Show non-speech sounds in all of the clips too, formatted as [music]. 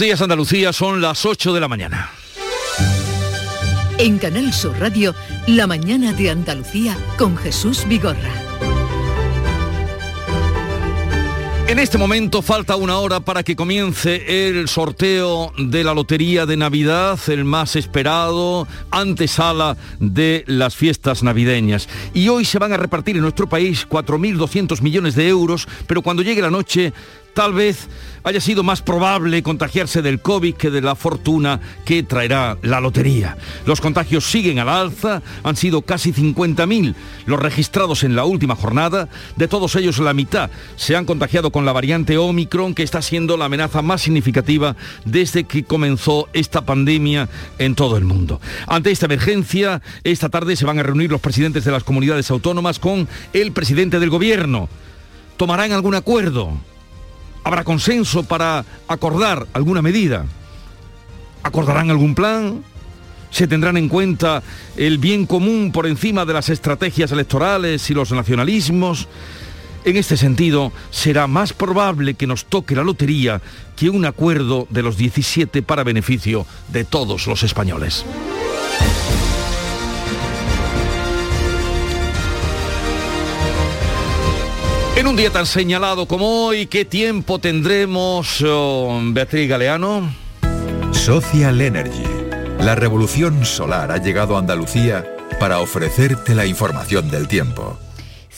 días Andalucía son las 8 de la mañana. En Canal Sur Radio, La mañana de Andalucía con Jesús Vigorra. En este momento falta una hora para que comience el sorteo de la Lotería de Navidad, el más esperado, antesala de las fiestas navideñas. Y hoy se van a repartir en nuestro país 4.200 millones de euros, pero cuando llegue la noche Tal vez haya sido más probable contagiarse del COVID que de la fortuna que traerá la lotería. Los contagios siguen a la alza, han sido casi 50.000 los registrados en la última jornada, de todos ellos la mitad se han contagiado con la variante Omicron, que está siendo la amenaza más significativa desde que comenzó esta pandemia en todo el mundo. Ante esta emergencia, esta tarde se van a reunir los presidentes de las comunidades autónomas con el presidente del gobierno. ¿Tomarán algún acuerdo? ¿Habrá consenso para acordar alguna medida? ¿Acordarán algún plan? ¿Se tendrán en cuenta el bien común por encima de las estrategias electorales y los nacionalismos? En este sentido, será más probable que nos toque la lotería que un acuerdo de los 17 para beneficio de todos los españoles. En un día tan señalado como hoy, ¿qué tiempo tendremos, oh, Beatriz Galeano? Social Energy. La revolución solar ha llegado a Andalucía para ofrecerte la información del tiempo.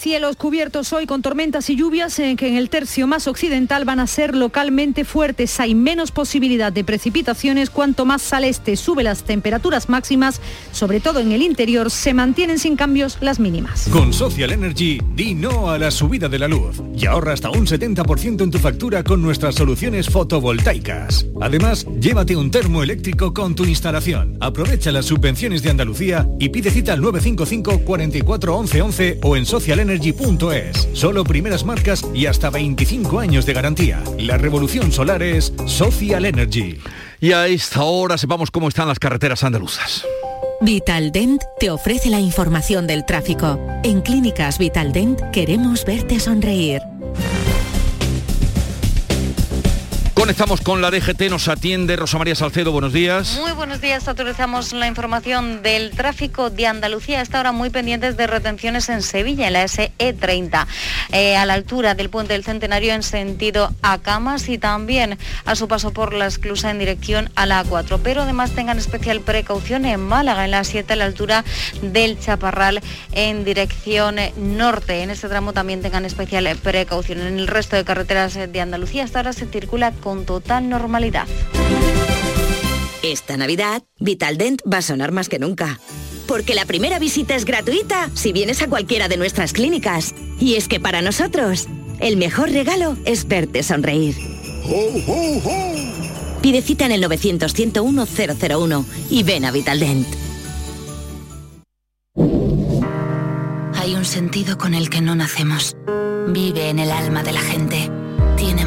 Cielos cubiertos hoy con tormentas y lluvias en que en el tercio más occidental van a ser localmente fuertes. Hay menos posibilidad de precipitaciones cuanto más al este sube las temperaturas máximas, sobre todo en el interior, se mantienen sin cambios las mínimas. Con Social Energy, di no a la subida de la luz y ahorra hasta un 70% en tu factura con nuestras soluciones fotovoltaicas. Además, llévate un termo eléctrico con tu instalación. Aprovecha las subvenciones de Andalucía y pide cita al 955 44 11 11 o en Social Energy energy.es. Solo primeras marcas y hasta 25 años de garantía. La revolución solar es Social Energy. Y a esta hora sepamos cómo están las carreteras andaluzas. Vitaldent te ofrece la información del tráfico. En Clínicas Vitaldent queremos verte sonreír. Conectamos con la DGT, nos atiende Rosa María Salcedo, buenos días. Muy buenos días, actualizamos la información del tráfico de Andalucía. Está ahora muy pendientes de retenciones en Sevilla, en la SE30, eh, a la altura del puente del Centenario en sentido a Camas y también a su paso por la esclusa en dirección a la A4. Pero además tengan especial precaución en Málaga, en la 7, a la altura del Chaparral en dirección norte. En este tramo también tengan especial precaución. En el resto de carreteras de Andalucía hasta ahora se circula con con total normalidad. Esta Navidad, Vitaldent va a sonar más que nunca. Porque la primera visita es gratuita si vienes a cualquiera de nuestras clínicas. Y es que para nosotros, el mejor regalo es verte sonreír. Pide cita en el 900-101-001 y ven a Vitaldent. Hay un sentido con el que no nacemos. Vive en el alma de la gente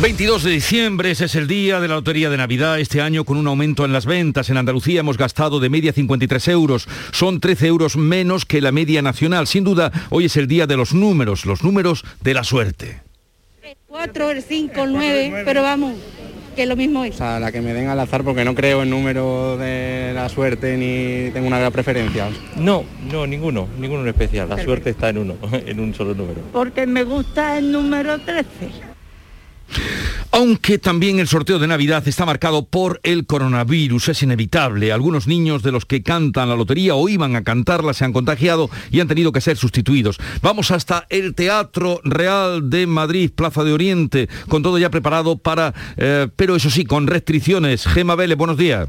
22 de diciembre, ese es el día de la Lotería de Navidad. Este año con un aumento en las ventas. En Andalucía hemos gastado de media 53 euros. Son 13 euros menos que la media nacional. Sin duda, hoy es el día de los números, los números de la suerte. 4, el 5, el 9, pero vamos, que lo mismo es. O sea, la que me den al azar porque no creo en número de la suerte ni tengo una gran preferencia. No, no, ninguno, ninguno en especial. La suerte está en uno, [laughs] en un solo número. Porque me gusta el número 13. Aunque también el sorteo de Navidad está marcado por el coronavirus, es inevitable. Algunos niños de los que cantan la lotería o iban a cantarla se han contagiado y han tenido que ser sustituidos. Vamos hasta el Teatro Real de Madrid, Plaza de Oriente, con todo ya preparado para, eh, pero eso sí, con restricciones. Gema Vélez, buenos días.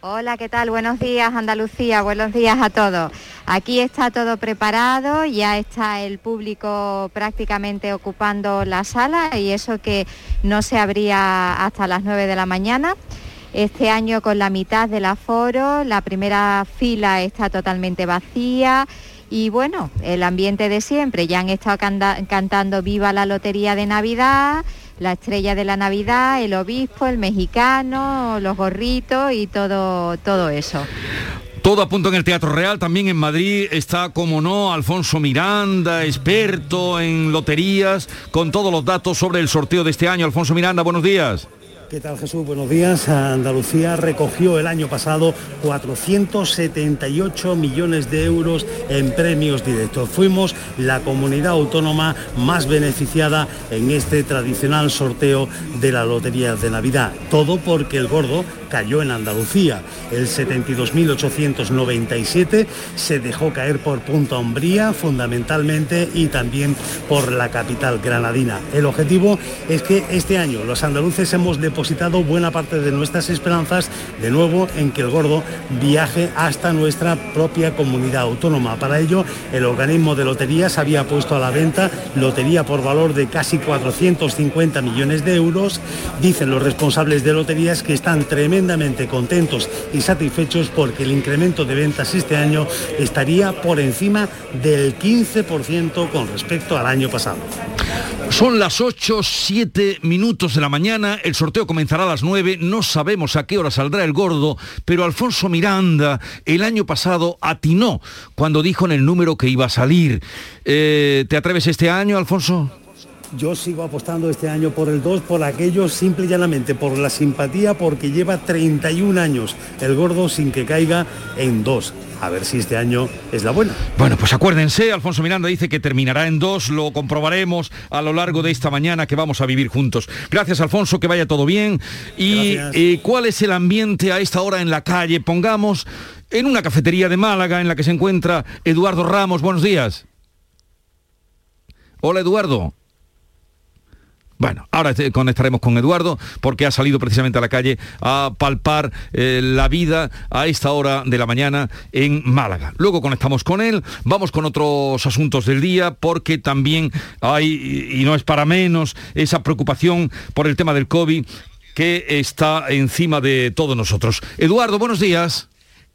Hola, ¿qué tal? Buenos días Andalucía, buenos días a todos. Aquí está todo preparado, ya está el público prácticamente ocupando la sala y eso que no se abría hasta las 9 de la mañana. Este año con la mitad del aforo, la primera fila está totalmente vacía y bueno, el ambiente de siempre, ya han estado cantando Viva la Lotería de Navidad la estrella de la Navidad, el obispo, el mexicano, los gorritos y todo, todo eso. Todo a punto en el Teatro Real, también en Madrid está, como no, Alfonso Miranda, experto en loterías, con todos los datos sobre el sorteo de este año. Alfonso Miranda, buenos días. ¿Qué tal Jesús? Buenos días. Andalucía recogió el año pasado 478 millones de euros en premios directos. Fuimos la comunidad autónoma más beneficiada en este tradicional sorteo de la Lotería de Navidad. Todo porque el gordo cayó en Andalucía. El 72.897 se dejó caer por Punta Umbría fundamentalmente y también por la capital granadina. El objetivo es que este año los andaluces hemos depositado buena parte de nuestras esperanzas de nuevo en que el gordo viaje hasta nuestra propia comunidad autónoma. Para ello, el organismo de loterías había puesto a la venta lotería por valor de casi 450 millones de euros. Dicen los responsables de loterías que están tremendamente contentos y satisfechos porque el incremento de ventas este año estaría por encima del 15% con respecto al año pasado. Son las 8, 7 minutos de la mañana, el sorteo comenzará a las 9, no sabemos a qué hora saldrá el gordo, pero Alfonso Miranda el año pasado atinó cuando dijo en el número que iba a salir. Eh, ¿Te atreves este año, Alfonso? Yo sigo apostando este año por el 2, por aquello simple y llanamente, por la simpatía, porque lleva 31 años el gordo sin que caiga en 2 a ver si este año es la buena. Bueno, pues acuérdense, Alfonso Miranda dice que terminará en dos, lo comprobaremos a lo largo de esta mañana que vamos a vivir juntos. Gracias, Alfonso, que vaya todo bien. ¿Y eh, cuál es el ambiente a esta hora en la calle? Pongamos en una cafetería de Málaga en la que se encuentra Eduardo Ramos. Buenos días. Hola, Eduardo. Bueno, ahora conectaremos con Eduardo porque ha salido precisamente a la calle a palpar eh, la vida a esta hora de la mañana en Málaga. Luego conectamos con él, vamos con otros asuntos del día porque también hay, y no es para menos, esa preocupación por el tema del COVID que está encima de todos nosotros. Eduardo, buenos días.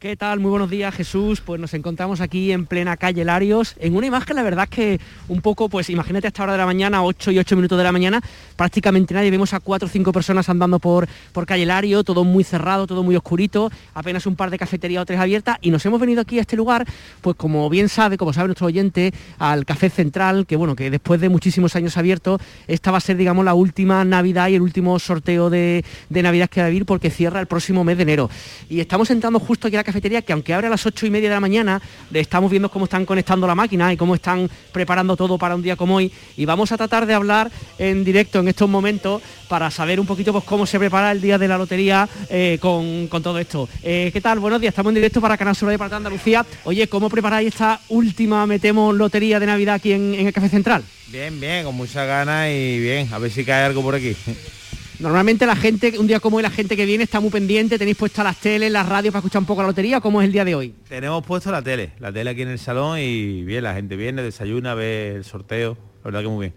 ¿Qué tal? Muy buenos días, Jesús. Pues nos encontramos aquí en plena calle Larios, en una imagen, la verdad es que un poco, pues imagínate a esta hora de la mañana, 8 y 8 minutos de la mañana, prácticamente nadie, vemos a cuatro o cinco personas andando por, por calle Lario, todo muy cerrado, todo muy oscurito, apenas un par de cafeterías o tres abiertas, y nos hemos venido aquí a este lugar, pues como bien sabe, como sabe nuestro oyente, al Café Central, que bueno, que después de muchísimos años abierto, esta va a ser, digamos, la última Navidad y el último sorteo de, de Navidad que va a vivir porque cierra el próximo mes de enero. Y estamos entrando justo aquí a la cafetería que aunque abre a las ocho y media de la mañana, estamos viendo cómo están conectando la máquina y cómo están preparando todo para un día como hoy. Y vamos a tratar de hablar en directo en estos momentos para saber un poquito pues, cómo se prepara el día de la lotería eh, con, todo esto. Eh, ¿Qué tal? Buenos días, estamos en directo para Canal Sur de Parte Andalucía. Oye, ¿cómo preparáis esta última, metemos, lotería de Navidad aquí en, en el Café Central? Bien, bien, con mucha ganas y bien, a ver si cae algo por aquí. [laughs] Normalmente la gente, un día como hoy, la gente que viene está muy pendiente, tenéis puestas las teles, las radios para escuchar un poco la lotería, ¿cómo es el día de hoy? Tenemos puesto la tele, la tele aquí en el salón y bien, la gente viene, desayuna, ve el sorteo, la verdad que muy bien.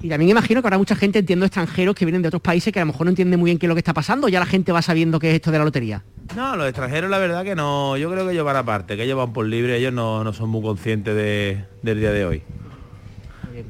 Y también imagino que habrá mucha gente, entiendo, extranjeros que vienen de otros países que a lo mejor no entienden muy bien qué es lo que está pasando, ya la gente va sabiendo qué es esto de la lotería. No, los extranjeros la verdad que no, yo creo que ellos van aparte, que ellos van por libre, ellos no, son muy conscientes del día de hoy.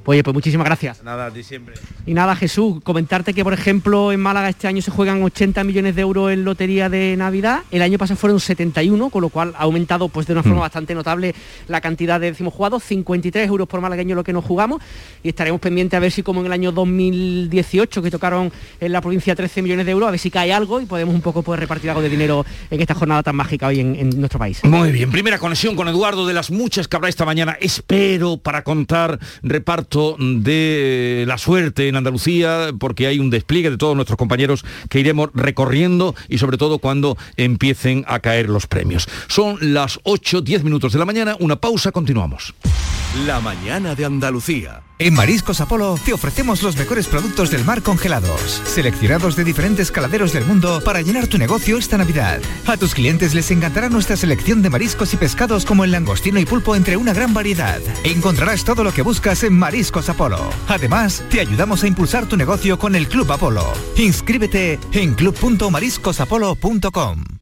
Oye, pues muchísimas gracias. Nada, a ti siempre. Y nada, Jesús, comentarte que, por ejemplo, en Málaga este año se juegan 80 millones de euros en lotería de Navidad. El año pasado fueron 71, con lo cual ha aumentado pues, de una forma mm. bastante notable la cantidad de decimos jugados. 53 euros por malagueño lo que nos jugamos. Y estaremos pendientes a ver si como en el año 2018, que tocaron en la provincia 13 millones de euros, a ver si cae algo y podemos un poco pues, repartir algo de dinero en esta jornada tan mágica hoy en, en nuestro país. Muy bien, primera conexión con Eduardo de las muchas que habrá esta mañana. Espero para contar reparto reparto de la suerte en Andalucía, porque hay un despliegue de todos nuestros compañeros que iremos recorriendo y sobre todo cuando empiecen a caer los premios. Son las 8, 10 minutos de la mañana, una pausa, continuamos. La mañana de Andalucía. En Mariscos Apolo te ofrecemos los mejores productos del mar congelados, seleccionados de diferentes caladeros del mundo para llenar tu negocio esta Navidad. A tus clientes les encantará nuestra selección de mariscos y pescados como el langostino y pulpo entre una gran variedad. Encontrarás todo lo que buscas en Mariscos Apolo. Además, te ayudamos a impulsar tu negocio con el Club Apolo. Inscríbete en club.mariscosapolo.com.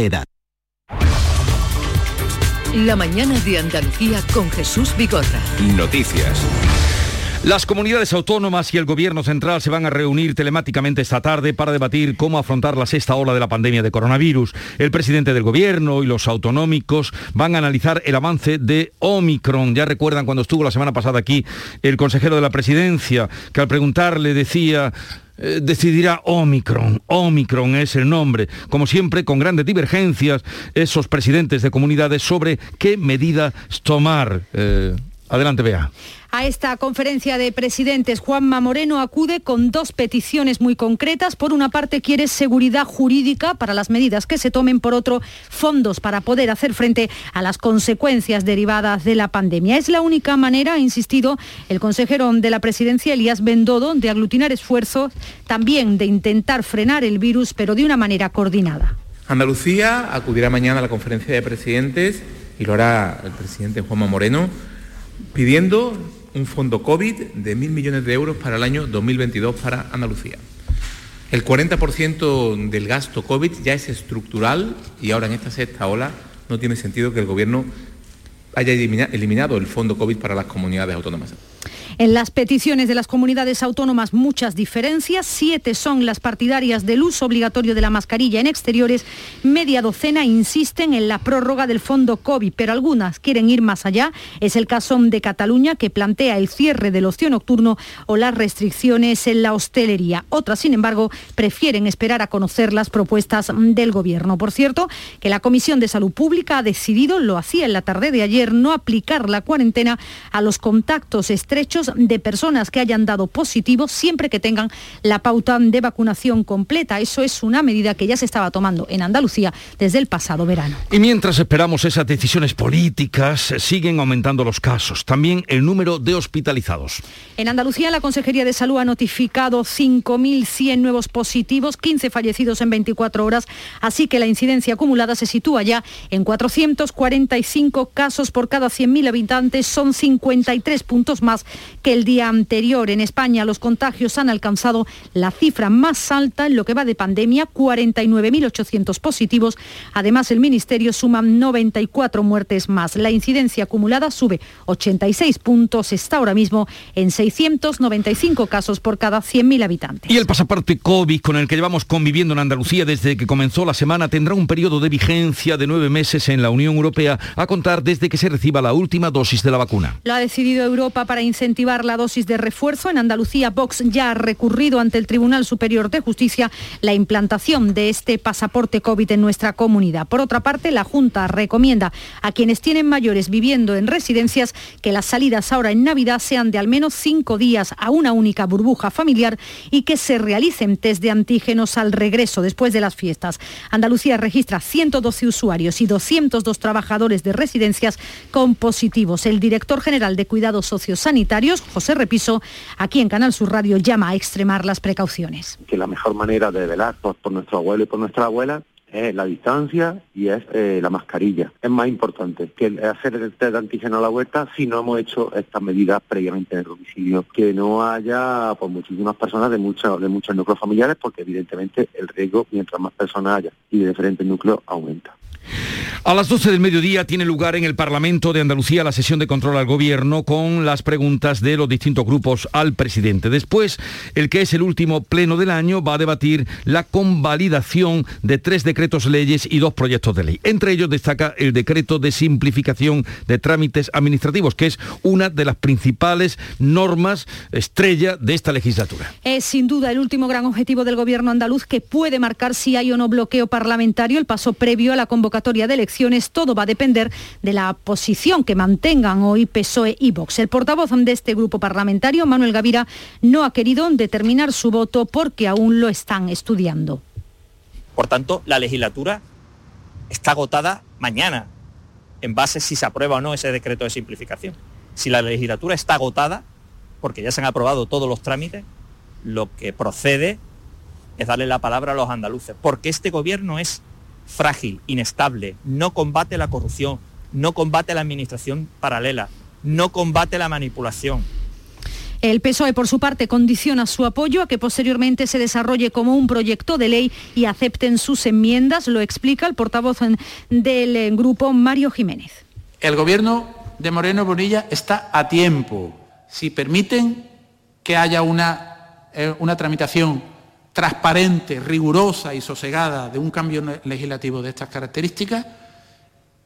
edad. La mañana de Andalucía con Jesús Vigorra. Noticias. Las comunidades autónomas y el gobierno central se van a reunir telemáticamente esta tarde para debatir cómo afrontar la sexta ola de la pandemia de coronavirus. El presidente del gobierno y los autonómicos van a analizar el avance de Omicron. Ya recuerdan cuando estuvo la semana pasada aquí el consejero de la presidencia, que al preguntarle decía eh, decidirá Omicron. Omicron es el nombre. Como siempre, con grandes divergencias, esos presidentes de comunidades sobre qué medidas tomar. Eh, adelante, vea. A esta conferencia de presidentes, Juanma Moreno acude con dos peticiones muy concretas. Por una parte, quiere seguridad jurídica para las medidas que se tomen. Por otro, fondos para poder hacer frente a las consecuencias derivadas de la pandemia. Es la única manera, ha insistido el consejero de la presidencia, Elías Bendodo, de aglutinar esfuerzos, también de intentar frenar el virus, pero de una manera coordinada. Andalucía acudirá mañana a la conferencia de presidentes y lo hará el presidente Juanma Moreno pidiendo un fondo COVID de mil millones de euros para el año 2022 para Andalucía. El 40% del gasto COVID ya es estructural y ahora en esta sexta ola no tiene sentido que el Gobierno haya eliminado el fondo COVID para las comunidades autónomas. En las peticiones de las comunidades autónomas muchas diferencias, siete son las partidarias del uso obligatorio de la mascarilla en exteriores, media docena insisten en la prórroga del fondo COVID, pero algunas quieren ir más allá. Es el caso de Cataluña que plantea el cierre del ocio nocturno o las restricciones en la hostelería. Otras, sin embargo, prefieren esperar a conocer las propuestas del Gobierno. Por cierto, que la Comisión de Salud Pública ha decidido, lo hacía en la tarde de ayer, no aplicar la cuarentena a los contactos estrechos de personas que hayan dado positivo siempre que tengan la pauta de vacunación completa. Eso es una medida que ya se estaba tomando en Andalucía desde el pasado verano. Y mientras esperamos esas decisiones políticas, siguen aumentando los casos, también el número de hospitalizados. En Andalucía la Consejería de Salud ha notificado 5.100 nuevos positivos, 15 fallecidos en 24 horas, así que la incidencia acumulada se sitúa ya en 445 casos por cada 100.000 habitantes, son 53 puntos más que el día anterior. En España los contagios han alcanzado la cifra más alta en lo que va de pandemia, 49.800 positivos. Además, el Ministerio suma 94 muertes más. La incidencia acumulada sube 86 puntos, está ahora mismo en 695 casos por cada 100.000 habitantes. Y el pasaporte COVID con el que llevamos conviviendo en Andalucía desde que comenzó la semana tendrá un periodo de vigencia de nueve meses en la Unión Europea a contar desde que se reciba la última dosis de la vacuna. Lo ha decidido Europa para incentivar la dosis de refuerzo. En Andalucía, Vox ya ha recurrido ante el Tribunal Superior de Justicia la implantación de este pasaporte COVID en nuestra comunidad. Por otra parte, la Junta recomienda a quienes tienen mayores viviendo en residencias que las salidas ahora en Navidad sean de al menos cinco días a una única burbuja familiar y que se realicen test de antígenos al regreso después de las fiestas. Andalucía registra 112 usuarios y 202 trabajadores de residencias con positivos. El director general de Cuidados Sociosanitarios José Repiso, aquí en Canal Sur Radio, llama a extremar las precauciones. Que la mejor manera de velar por, por nuestro abuelo y por nuestra abuela es la distancia y es eh, la mascarilla. Es más importante que hacer el test de antígeno a la vuelta si no hemos hecho estas medidas previamente en el domicilio. Que no haya pues, muchísimas personas de, muchos de muchos núcleos familiares porque evidentemente el riesgo mientras más personas haya y de diferentes núcleos aumenta. A las 12 del mediodía tiene lugar en el Parlamento de Andalucía la sesión de control al Gobierno con las preguntas de los distintos grupos al presidente. Después, el que es el último pleno del año va a debatir la convalidación de tres decretos leyes y dos proyectos de ley. Entre ellos destaca el decreto de simplificación de trámites administrativos, que es una de las principales normas estrella de esta legislatura. Es sin duda el último gran objetivo del Gobierno andaluz que puede marcar si hay o no bloqueo parlamentario, el paso previo a la convocatoria de todo va a depender de la posición que mantengan hoy PSOE y Vox. El portavoz de este grupo parlamentario, Manuel Gavira, no ha querido determinar su voto porque aún lo están estudiando. Por tanto, la legislatura está agotada mañana, en base si se aprueba o no ese decreto de simplificación. Si la legislatura está agotada, porque ya se han aprobado todos los trámites, lo que procede es darle la palabra a los andaluces, porque este gobierno es frágil, inestable, no combate la corrupción, no combate la administración paralela, no combate la manipulación. El PSOE, por su parte, condiciona su apoyo a que posteriormente se desarrolle como un proyecto de ley y acepten sus enmiendas, lo explica el portavoz del eh, grupo Mario Jiménez. El gobierno de Moreno Bonilla está a tiempo. Si permiten que haya una, eh, una tramitación transparente, rigurosa y sosegada de un cambio legislativo de estas características,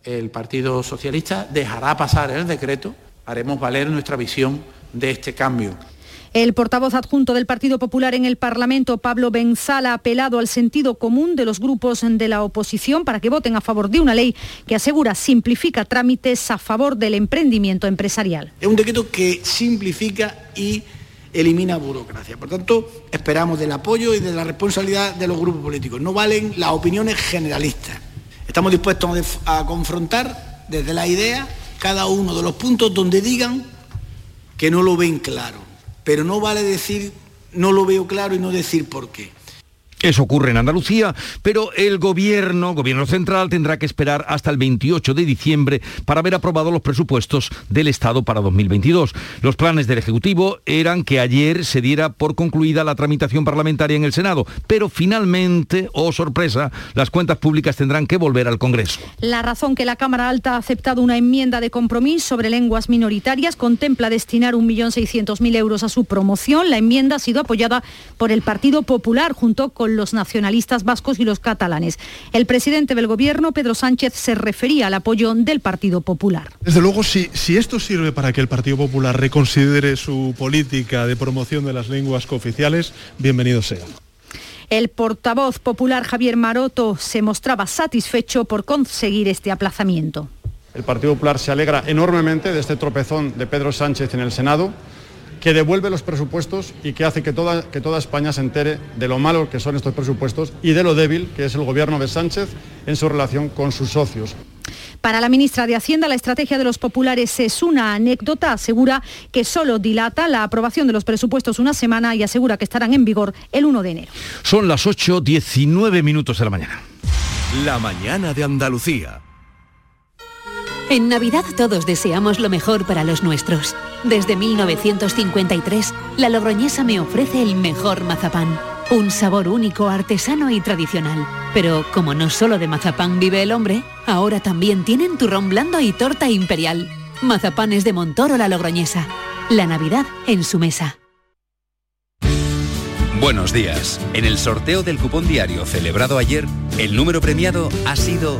el Partido Socialista dejará pasar el decreto, haremos valer nuestra visión de este cambio. El portavoz adjunto del Partido Popular en el Parlamento, Pablo Benzala, ha apelado al sentido común de los grupos de la oposición para que voten a favor de una ley que asegura simplifica trámites a favor del emprendimiento empresarial. Es un decreto que simplifica y elimina burocracia. Por tanto, esperamos del apoyo y de la responsabilidad de los grupos políticos. No valen las opiniones generalistas. Estamos dispuestos a confrontar desde la idea cada uno de los puntos donde digan que no lo ven claro. Pero no vale decir no lo veo claro y no decir por qué. Eso ocurre en Andalucía, pero el gobierno, gobierno central, tendrá que esperar hasta el 28 de diciembre para haber aprobado los presupuestos del Estado para 2022. Los planes del Ejecutivo eran que ayer se diera por concluida la tramitación parlamentaria en el Senado, pero finalmente, oh sorpresa, las cuentas públicas tendrán que volver al Congreso. La razón que la Cámara Alta ha aceptado una enmienda de compromiso sobre lenguas minoritarias contempla destinar 1.600.000 euros a su promoción. La enmienda ha sido apoyada por el Partido Popular junto con los nacionalistas vascos y los catalanes. El presidente del Gobierno, Pedro Sánchez, se refería al apoyo del Partido Popular. Desde luego, si, si esto sirve para que el Partido Popular reconsidere su política de promoción de las lenguas cooficiales, bienvenido sea. El portavoz popular Javier Maroto se mostraba satisfecho por conseguir este aplazamiento. El Partido Popular se alegra enormemente de este tropezón de Pedro Sánchez en el Senado que devuelve los presupuestos y que hace que toda, que toda España se entere de lo malo que son estos presupuestos y de lo débil que es el gobierno de Sánchez en su relación con sus socios. Para la ministra de Hacienda, la estrategia de los populares es una anécdota. Asegura que solo dilata la aprobación de los presupuestos una semana y asegura que estarán en vigor el 1 de enero. Son las 8.19 minutos de la mañana. La mañana de Andalucía. En Navidad todos deseamos lo mejor para los nuestros. Desde 1953, la Logroñesa me ofrece el mejor mazapán. Un sabor único, artesano y tradicional. Pero como no solo de mazapán vive el hombre, ahora también tienen turrón blando y torta imperial. Mazapanes de Montoro la Logroñesa. La Navidad en su mesa. Buenos días. En el sorteo del cupón diario celebrado ayer, el número premiado ha sido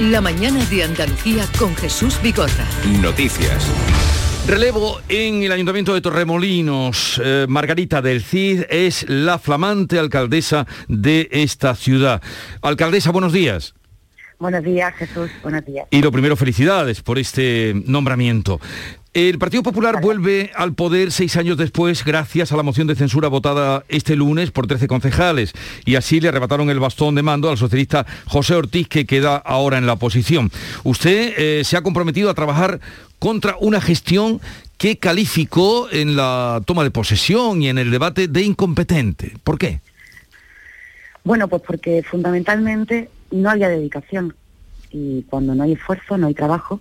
La mañana de Andalucía con Jesús Bigorra. Noticias. Relevo en el Ayuntamiento de Torremolinos. Eh, Margarita del Cid es la flamante alcaldesa de esta ciudad. Alcaldesa, buenos días. Buenos días, Jesús. Buenos días. Y lo primero, felicidades por este nombramiento. El Partido Popular vuelve al poder seis años después gracias a la moción de censura votada este lunes por 13 concejales y así le arrebataron el bastón de mando al socialista José Ortiz que queda ahora en la oposición. Usted eh, se ha comprometido a trabajar contra una gestión que calificó en la toma de posesión y en el debate de incompetente. ¿Por qué? Bueno, pues porque fundamentalmente no había dedicación y cuando no hay esfuerzo, no hay trabajo.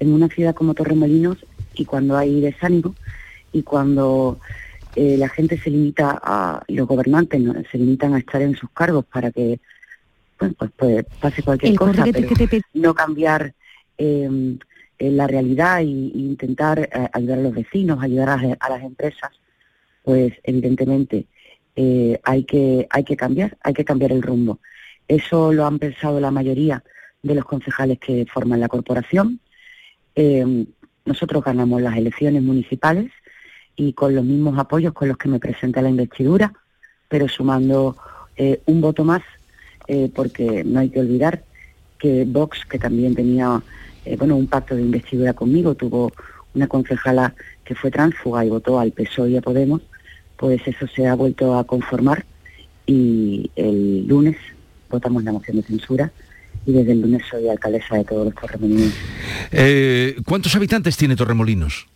En una ciudad como Torremolinos y cuando hay desánimo y cuando eh, la gente se limita a, los gobernantes se limitan a estar en sus cargos para que pues, pues pase cualquier cosa, pero no cambiar em, la realidad e, intentar eh, ayudar a los vecinos, ayudar a, las empresas, pues evidentemente eh, hay que hay que cambiar, hay que cambiar el rumbo. Eso lo han pensado la mayoría de los concejales que forman la corporación. Em, nosotros ganamos las elecciones municipales y con los mismos apoyos con los que me presenté la investidura, pero sumando eh, un voto más, eh, porque no hay que olvidar que Vox, que también tenía eh, bueno, un pacto de investidura conmigo, tuvo una concejala que fue tránsfuga y votó al PSOE y a Podemos, pues eso se ha vuelto a conformar y el lunes votamos la moción de censura y desde el lunes soy alcaldesa de todos los Torremolinos. Eh, ¿Cuántos habitantes tiene Torremolinos?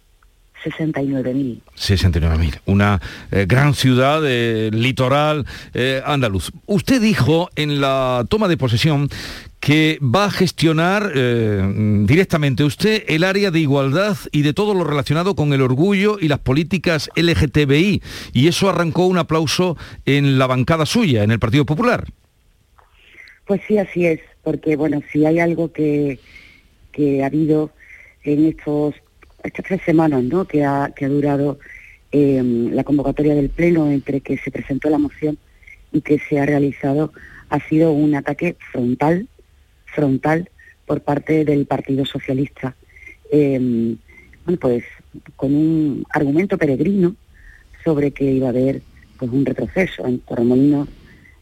69.000. 69.000. Una eh, gran ciudad eh, litoral andaluz. Usted dijo en la toma de posesión que va a gestionar directamente usted el área de igualdad y de todo lo relacionado con el orgullo y las políticas LGTBI. Y eso arrancó un aplauso en la bancada suya, en el Partido Popular. Pues sí, así es porque bueno, si hay algo que, ha habido en estos estas tres semanas ¿no? que, ha, que ha durado em, la convocatoria del Pleno entre que se presentó la moción y que se ha realizado, ha sido un ataque frontal, frontal por parte del Partido Socialista. Em, pues con un argumento peregrino sobre que iba a haber pues un retroceso. En Torremolinos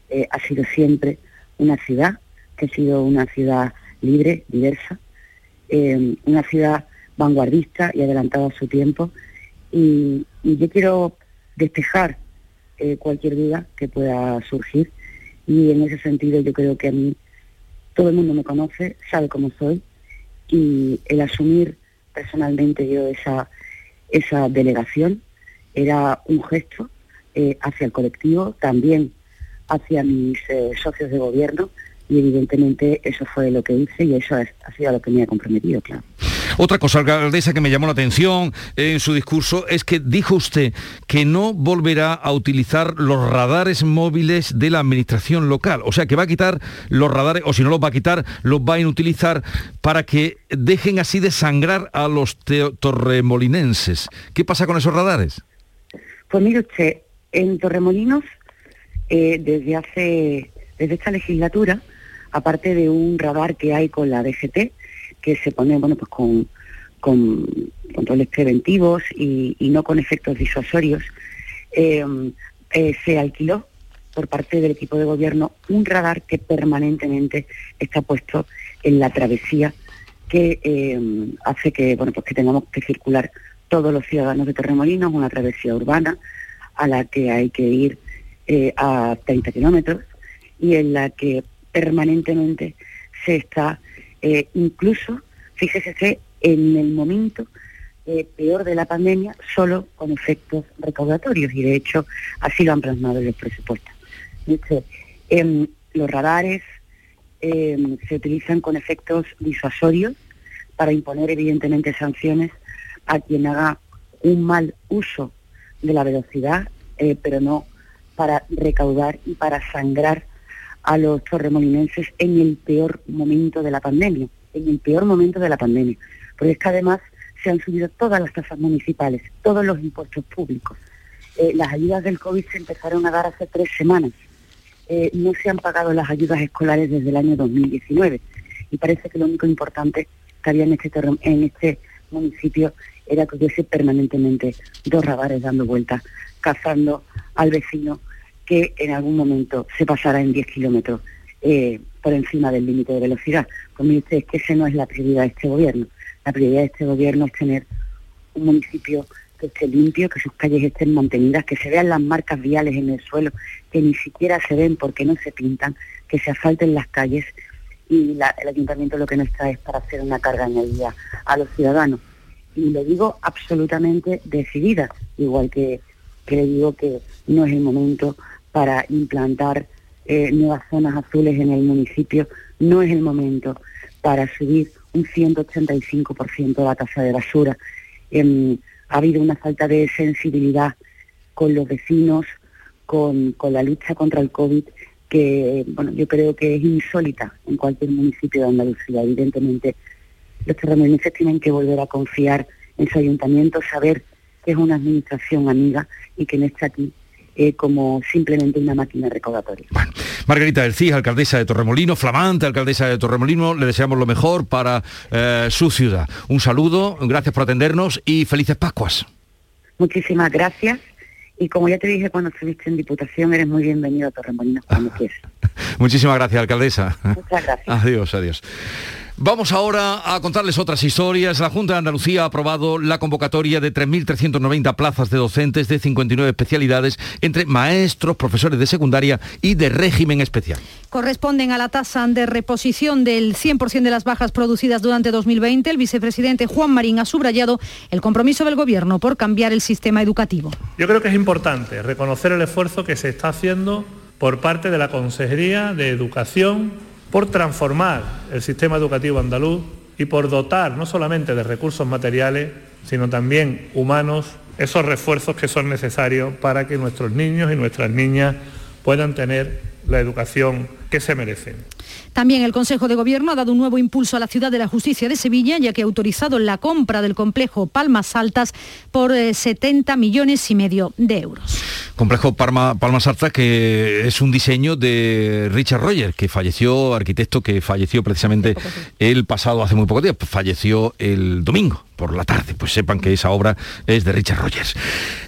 eh, ha sido siempre una ciudad que ha sido una ciudad libre, diversa, eh, una ciudad vanguardista y adelantada a su tiempo. Y, yo quiero despejar eh, cualquier duda que pueda surgir. Y en ese sentido yo creo que a mí todo el mundo me conoce, sabe cómo soy. Y el asumir personalmente yo esa, esa delegación era un gesto eh, hacia el colectivo, también hacia mis socios de gobierno, y evidentemente eso fue lo que hice y eso ha sido a lo que me ha comprometido, claro. Otra cosa, alcaldesa, que me llamó la atención en su discurso es que dijo usted que no volverá a utilizar los radares móviles de la administración local. O sea, que va a quitar los radares, o si no los va a quitar, los va a inutilizar para que dejen así de sangrar a los torremolinenses. ¿Qué pasa con esos radares? Pues mire usted, en Torremolinos, eh, desde hace, desde esta legislatura, aparte de un radar que hay con la DGT, que se pone bueno, pues con, controles preventivos y, no con efectos disuasorios, eh, eh, se alquiló por parte del equipo de gobierno un radar que permanentemente está puesto en la travesía que eh, hace que, bueno, pues que tengamos que circular todos los ciudadanos de Terremolinos, una travesía urbana a la que hay que ir a 30 kilómetros y en la que permanentemente se está, eh, incluso, fíjese en el momento eh, peor de la pandemia, solo con efectos recaudatorios, y de hecho así lo han plasmado en los presupuestos. Em, los radares em, se utilizan con efectos disuasorios para imponer evidentemente sanciones a quien haga un mal uso de la velocidad, eh, pero no para recaudar y para sangrar a los torremolinenses en el peor momento de la pandemia, en el peor momento de la pandemia. Porque es que además se han subido todas las tasas municipales, todos los impuestos públicos. Eh, las ayudas del COVID se empezaron a dar hace tres semanas. Eh, no se han pagado las ayudas escolares desde el año 2019. Y parece que lo único importante que había en este, en este municipio era que hubiese permanentemente dos radares dando vueltas, cazando al vecino que en algún momento se pasara en 10 kilómetros eh, por encima del límite de velocidad. Pues mire usted, que esa no es la prioridad de este gobierno. La prioridad de este gobierno es tener un municipio que esté limpio, que sus calles estén mantenidas, que se vean las marcas viales en el suelo, que ni siquiera se ven porque no se pintan, que se asfalten las calles y el ayuntamiento lo que no está es para hacer una carga añadida a los ciudadanos. Y lo digo absolutamente decidida, igual que le digo que no es el momento para implantar eh, nuevas zonas azules en el municipio, no es el momento para subir un 185% la tasa de basura. Em, ha habido una falta de sensibilidad con los vecinos, con, la lucha contra el COVID, que bueno, yo creo que es insólita en cualquier municipio de Andalucía. Evidentemente, los terramoneses tienen que volver a confiar en su ayuntamiento, saber que es una administración amiga y que no está aquí eh, como simplemente una máquina recaudatoria. Margarita del CIS, alcaldesa de Torremolino, flamante alcaldesa de Torremolino, le deseamos lo mejor para eh, su ciudad. Un saludo, gracias por atendernos y felices Pascuas. Muchísimas gracias. Y como ya te dije cuando estuviste en Diputación, eres muy bienvenido a Torremolinos cuando quieras. [laughs] Muchísimas gracias, alcaldesa. Muchas gracias. Adiós, adiós. Vamos ahora a contarles otras historias. La Junta de Andalucía ha aprobado la convocatoria de 3.390 plazas de docentes de 59 especialidades entre maestros, profesores de secundaria y de régimen especial. Corresponden a la tasa de reposición del 100% de las bajas producidas durante 2020. El vicepresidente Juan Marín ha subrayado el compromiso del Gobierno por cambiar el sistema educativo. Yo creo que es importante reconocer el esfuerzo que se está haciendo por parte de la Consejería de Educación por transformar el sistema educativo andaluz y por dotar no solamente de recursos materiales, sino también humanos, esos refuerzos que son necesarios para que nuestros niños y nuestras niñas puedan tener la educación que se merecen. También el Consejo de Gobierno ha dado un nuevo impulso a la Ciudad de la Justicia de Sevilla, ya que ha autorizado la compra del complejo Palmas Altas por 70 eh, millones y medio de euros. Complejo Palmas Altas que es un diseño de Richard Rogers, que falleció, arquitecto que falleció precisamente el pasado, hace muy poco tiempo, falleció el domingo por la tarde, pues sepan que esa obra es de Richard Rogers.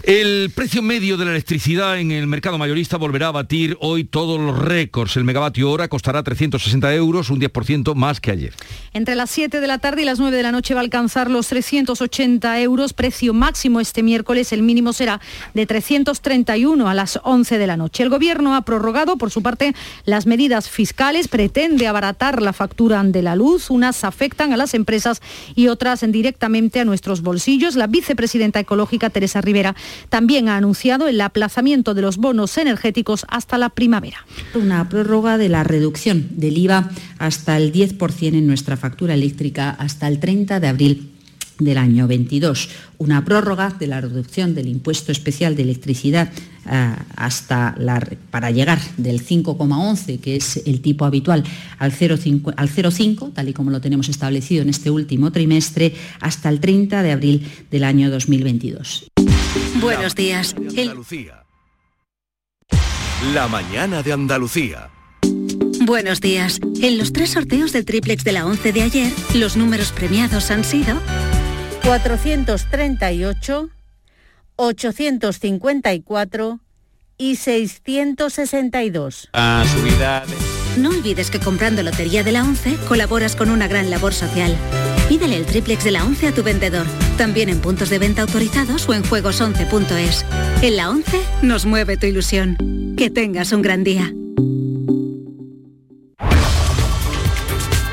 El precio medio de la electricidad en el mercado mayorista volverá a batir hoy todos los récords. El megavatio hora costará 360 euros, un 10% más que ayer. Entre las 7 de la tarde y las 9 de la noche va a alcanzar los 380 euros, precio máximo este miércoles, el mínimo será de 331 a las 11 de la noche. El gobierno ha prorrogado, por su parte, las medidas fiscales, pretende abaratar la factura de la luz, unas afectan a las empresas y otras directamente a nuestros bolsillos. La vicepresidenta ecológica Teresa Rivera también ha anunciado el aplazamiento de los bonos energéticos hasta la primavera. Una prórroga de la reducción del IVA hasta el 10% en nuestra factura eléctrica hasta el 30 de abril del año 22, una prórroga de la reducción del impuesto especial de electricidad eh, hasta para llegar del 5,11, que es el tipo habitual, al 0,5, tal y como lo tenemos establecido en este último trimestre, hasta el 30 de abril del año 2022. Buenos días. La mañana de Andalucía. Buenos días. En los tres sorteos del triplex de la 11 de ayer, los números premiados han sido 438, 854 y 662. A subida No olvides que comprando Lotería de la 11 colaboras con una gran labor social. Pídele el triplex de la 11 a tu vendedor, también en puntos de venta autorizados o en juegos11.es. En la 11 nos mueve tu ilusión. Que tengas un gran día.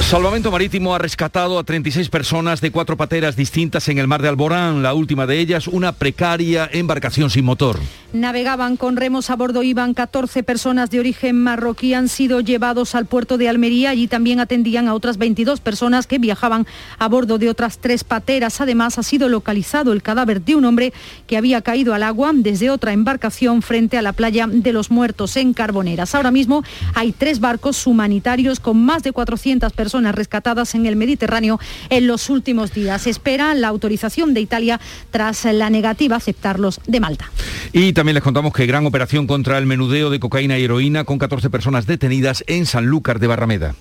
Salvamento Marítimo ha rescatado a 36 personas de cuatro pateras distintas en el mar de Alborán, la última de ellas una precaria embarcación sin motor. Navegaban con remos a bordo, iban 14 personas de origen marroquí, han sido llevados al puerto de Almería, allí también atendían a otras 22 personas que viajaban a bordo de otras tres pateras. Además ha sido localizado el cadáver de un hombre que había caído al agua desde otra embarcación frente a la playa de los muertos en Carboneras. Ahora mismo hay tres barcos humanitarios con más de 400 personas personas rescatadas en el Mediterráneo en los últimos días. Espera la autorización de Italia tras la negativa a aceptarlos de Malta. Y también les contamos que gran operación contra el menudeo de cocaína y heroína con 14 personas detenidas en Sanlúcar de Barrameda.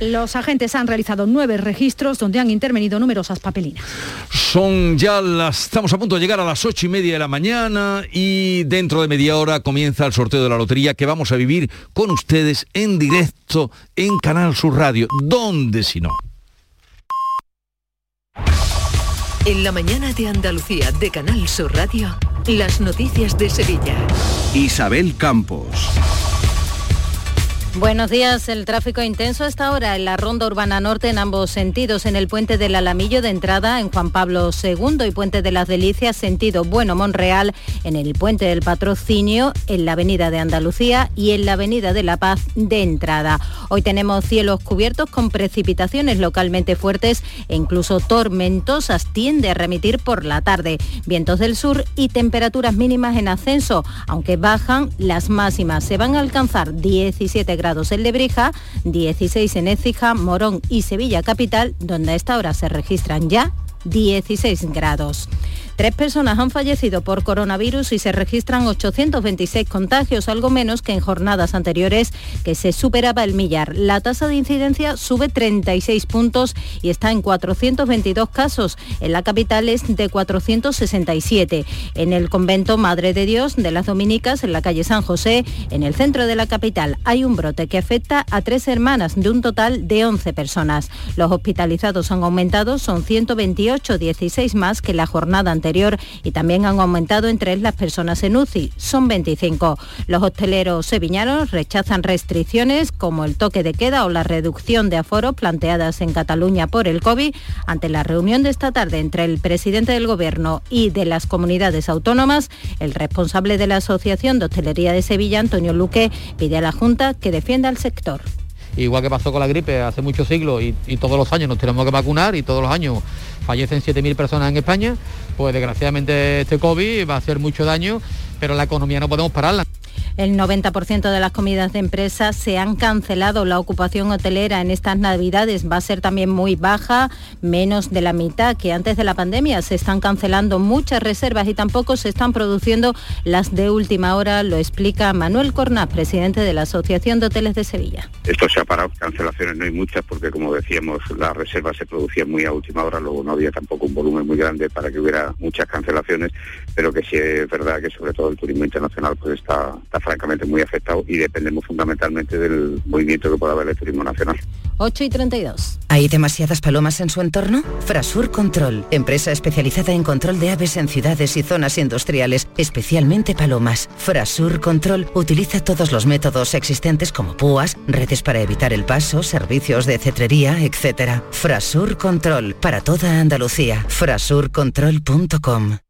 Los agentes han realizado nueve registros donde han intervenido numerosas papelinas. Son ya las... Estamos a punto de llegar a las ocho y media de la mañana y dentro de media hora comienza el sorteo de la lotería que vamos a vivir con ustedes en directo en Canal Sur Radio. ¿Dónde si no? En la mañana de Andalucía de Canal Sur Radio, las noticias de Sevilla. Isabel Campos. Buenos días. El tráfico intenso a esta hora en la ronda urbana norte en ambos sentidos, en el puente del Alamillo de entrada en Juan Pablo II y puente de las Delicias sentido Bueno Monreal, en el puente del Patrocinio, en la avenida de Andalucía y en la avenida de La Paz de entrada. Hoy tenemos cielos cubiertos con precipitaciones localmente fuertes e incluso tormentosas. Tiende a remitir por la tarde. Vientos del sur y temperaturas mínimas en ascenso, aunque bajan las máximas. Se van a alcanzar 17 grados grados en Lebrija, 16 en Écija, Morón y Sevilla Capital, donde a esta hora se registran ya 16 grados. Tres personas han fallecido por coronavirus y se registran 826 contagios, algo menos que en jornadas anteriores que se superaba el millar. La tasa de incidencia sube 36 puntos y está en 422 casos. En la capital es de 467. En el convento Madre de Dios de las Dominicas, en la calle San José, en el centro de la capital, hay un brote que afecta a tres hermanas de un total de 11 personas. Los hospitalizados han aumentado, son 128, 16 más que la jornada anterior y también han aumentado entre las personas en UCI, son 25. Los hosteleros sevillanos rechazan restricciones como el toque de queda o la reducción de aforo planteadas en Cataluña por el COVID ante la reunión de esta tarde entre el presidente del Gobierno y de las comunidades autónomas. El responsable de la Asociación de Hostelería de Sevilla, Antonio Luque, pide a la Junta que defienda al sector igual que pasó con la gripe hace muchos siglos y, todos los años nos tenemos que vacunar y todos los años fallecen 7.000 personas en España, pues desgraciadamente este COVID va a hacer mucho daño, pero la economía no podemos pararla. El 90% de las comidas de empresas se han cancelado. La ocupación hotelera en estas navidades va a ser también muy baja, menos de la mitad que antes de la pandemia. Se están cancelando muchas reservas y tampoco se están produciendo las de última hora, lo explica Manuel Cornaz, presidente de la Asociación de Hoteles de Sevilla. Esto se ha parado, cancelaciones no hay muchas porque como decíamos las reservas se producían muy a última hora, luego no había tampoco un volumen muy grande para que hubiera muchas cancelaciones, pero que sí es verdad que sobre todo el turismo internacional pues está francamente muy afectado y dependemos fundamentalmente del movimiento que pueda haber el turismo nacional. 8 y 32. ¿Hay demasiadas palomas en su entorno? Frasur Control, empresa especializada en control de aves en ciudades y zonas industriales, especialmente palomas. Frasur Control utiliza todos los métodos existentes como púas, redes para evitar el paso, servicios de cetrería, etc. Frasur Control, para toda Andalucía. Frasurcontrol.com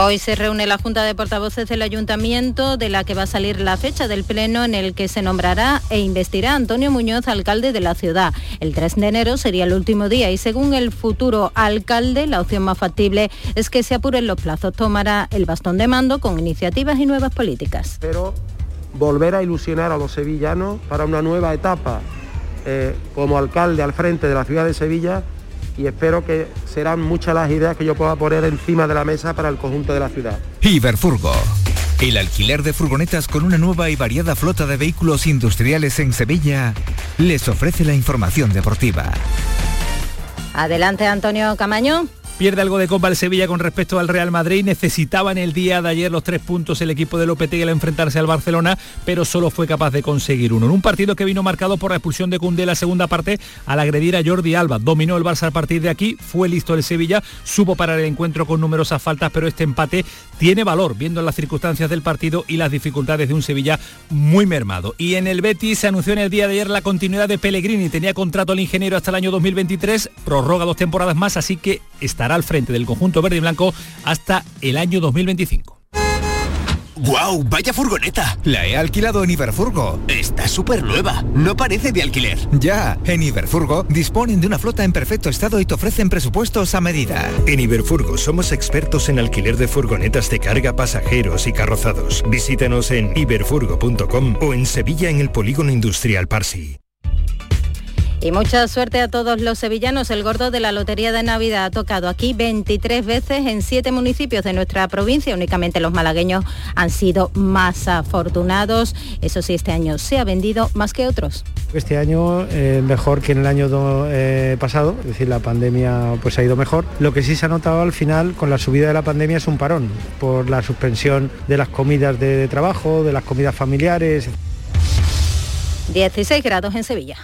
Hoy se reúne la Junta de Portavoces del Ayuntamiento, de la que va a salir la fecha del Pleno en el que se nombrará e investirá Antonio Muñoz, alcalde de la ciudad. El 3 de enero sería el último día y según el futuro alcalde, la opción más factible es que se apuren los plazos. Tomará el bastón de mando con iniciativas y nuevas políticas. Pero volver a ilusionar a los sevillanos para una nueva etapa eh, como alcalde al frente de la ciudad de Sevilla y espero que serán muchas las ideas que yo pueda poner encima de la mesa para el conjunto de la ciudad. Iberfurgo. El alquiler de furgonetas con una nueva y variada flota de vehículos industriales en Sevilla les ofrece la información deportiva. Adelante Antonio Camaño. Pierde algo de copa el Sevilla con respecto al Real Madrid. Necesitaba en el día de ayer los tres puntos el equipo de Lopetegui al enfrentarse al Barcelona, pero solo fue capaz de conseguir uno. En un partido que vino marcado por la expulsión de Cundé la segunda parte al agredir a Jordi Alba. Dominó el Barça a partir de aquí, fue listo el Sevilla, supo parar el encuentro con numerosas faltas, pero este empate tiene valor viendo las circunstancias del partido y las dificultades de un Sevilla muy mermado. Y en el Betis se anunció en el día de ayer la continuidad de Pellegrini. Tenía contrato el ingeniero hasta el año 2023, prorroga dos temporadas más, así que estará al frente del conjunto verde y blanco hasta el año 2025. ¡Guau! ¡Vaya furgoneta! La he alquilado en Iberfurgo. Está súper nueva. No parece de alquiler. Ya, en Iberfurgo disponen de una flota en perfecto estado y te ofrecen presupuestos a medida. En Iberfurgo somos expertos en alquiler de furgonetas de carga, pasajeros y carrozados. Visítanos en iberfurgo.com o en Sevilla en el Polígono Industrial Parsi. Y mucha suerte a todos los sevillanos. El gordo de la Lotería de Navidad ha tocado aquí 23 veces en 7 municipios de nuestra provincia. Únicamente los malagueños han sido más afortunados. Eso sí, este año se ha vendido más que otros. Este año eh, mejor que en el año eh, pasado, es decir, la pandemia pues ha ido mejor. Lo que sí se ha notado al final con la subida de la pandemia es un parón por la suspensión de las comidas de trabajo, de las comidas familiares. 16 grados en Sevilla.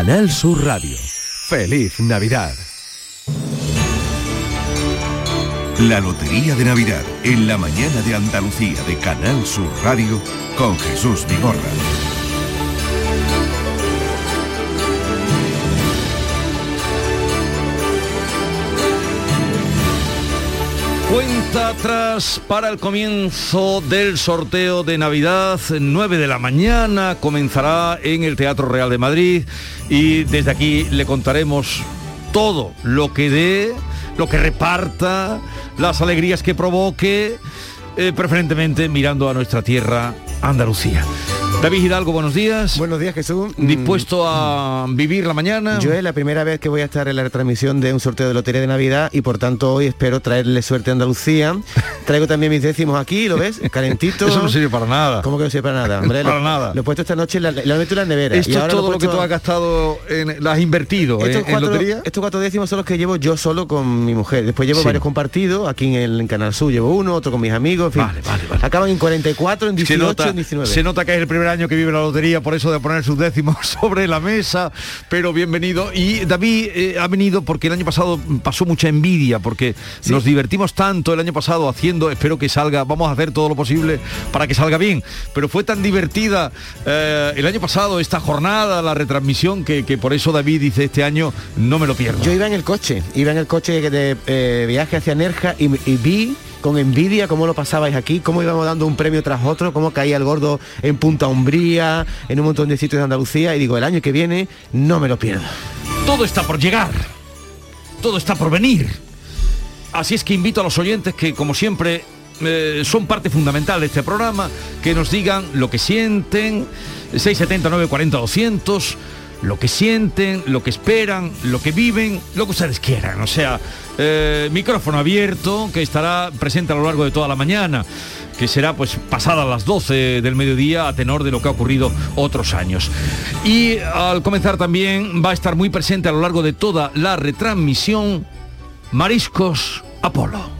Canal Sur Radio. Feliz Navidad. La Lotería de Navidad en la mañana de Andalucía de Canal Sur Radio con Jesús Vigorra. Cuenta atrás para el comienzo del sorteo de Navidad, 9 de la mañana, comenzará en el Teatro Real de Madrid y desde aquí le contaremos todo lo que dé, lo que reparta, las alegrías que provoque, eh, preferentemente mirando a nuestra tierra, Andalucía. David Hidalgo, buenos días. Buenos días, Jesús. ¿Dispuesto a vivir la mañana? Yo es la primera vez que voy a estar en la retransmisión de un sorteo de lotería de Navidad y por tanto hoy espero traerle suerte a Andalucía. [laughs] Traigo también mis décimos aquí, ¿lo ves? [laughs] Calentito. Eso no sirve para nada. ¿Cómo que no sirve para nada? Hombre, [laughs] para lo, nada. Lo he puesto esta noche, la, la metido en la nevera. Esto y es todo lo, que tú has gastado, en, lo has invertido estos en, cuatro, en lotería. Estos cuatro décimos son los que llevo yo solo con mi mujer. Después llevo sí. varios compartidos. Aquí en el en Canal Sur llevo uno, otro con mis amigos. En fin. Vale, vale, vale. Acaban en 44, en 18, se nota, en 19. Se nota que es el primer año que vive la lotería por eso de poner sus décimos [laughs] sobre la mesa, pero bienvenido. Y David eh, ha venido porque el año pasado pasó mucha envidia, porque ¿Sí? nos divertimos tanto el año pasado haciendo, espero que salga, vamos a hacer todo lo posible para que salga bien, pero fue tan divertida eh, el año pasado esta jornada, la retransmisión, que, que, por eso David dice este año no me lo pierdo. Yo iba en el coche, iba en el coche de eh, viaje hacia Nerja y, y vi con envidia cómo lo pasabais aquí, cómo íbamos dando un premio tras otro, cómo caía el gordo en Punta Umbría, en un montón de sitios de Andalucía, y digo, el año que viene no me lo pierdo. Todo está por llegar, todo está por venir. Así es que invito a los oyentes que, como siempre, eh, son parte fundamental de este programa, que nos digan lo que sienten, 670 940 200 lo que sienten, lo que esperan, lo que viven, lo que ustedes quieran. O sea, eh, micrófono abierto que estará presente a lo largo de toda la mañana que será pues pasada las 12 del mediodía a tenor de lo que ha ocurrido otros años. Y al comenzar también va a estar muy presente a lo largo de toda la retransmisión Mariscos Apolo.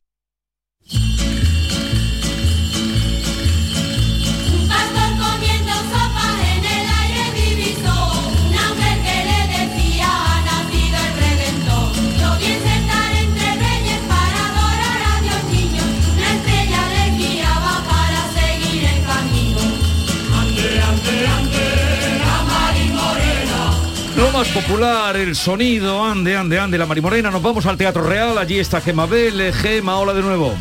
Lo más popular, el sonido, ande, ande, ande, la marimorena. Nos vamos al Teatro Real, allí está Gema Vélez. Gema, hola de nuevo.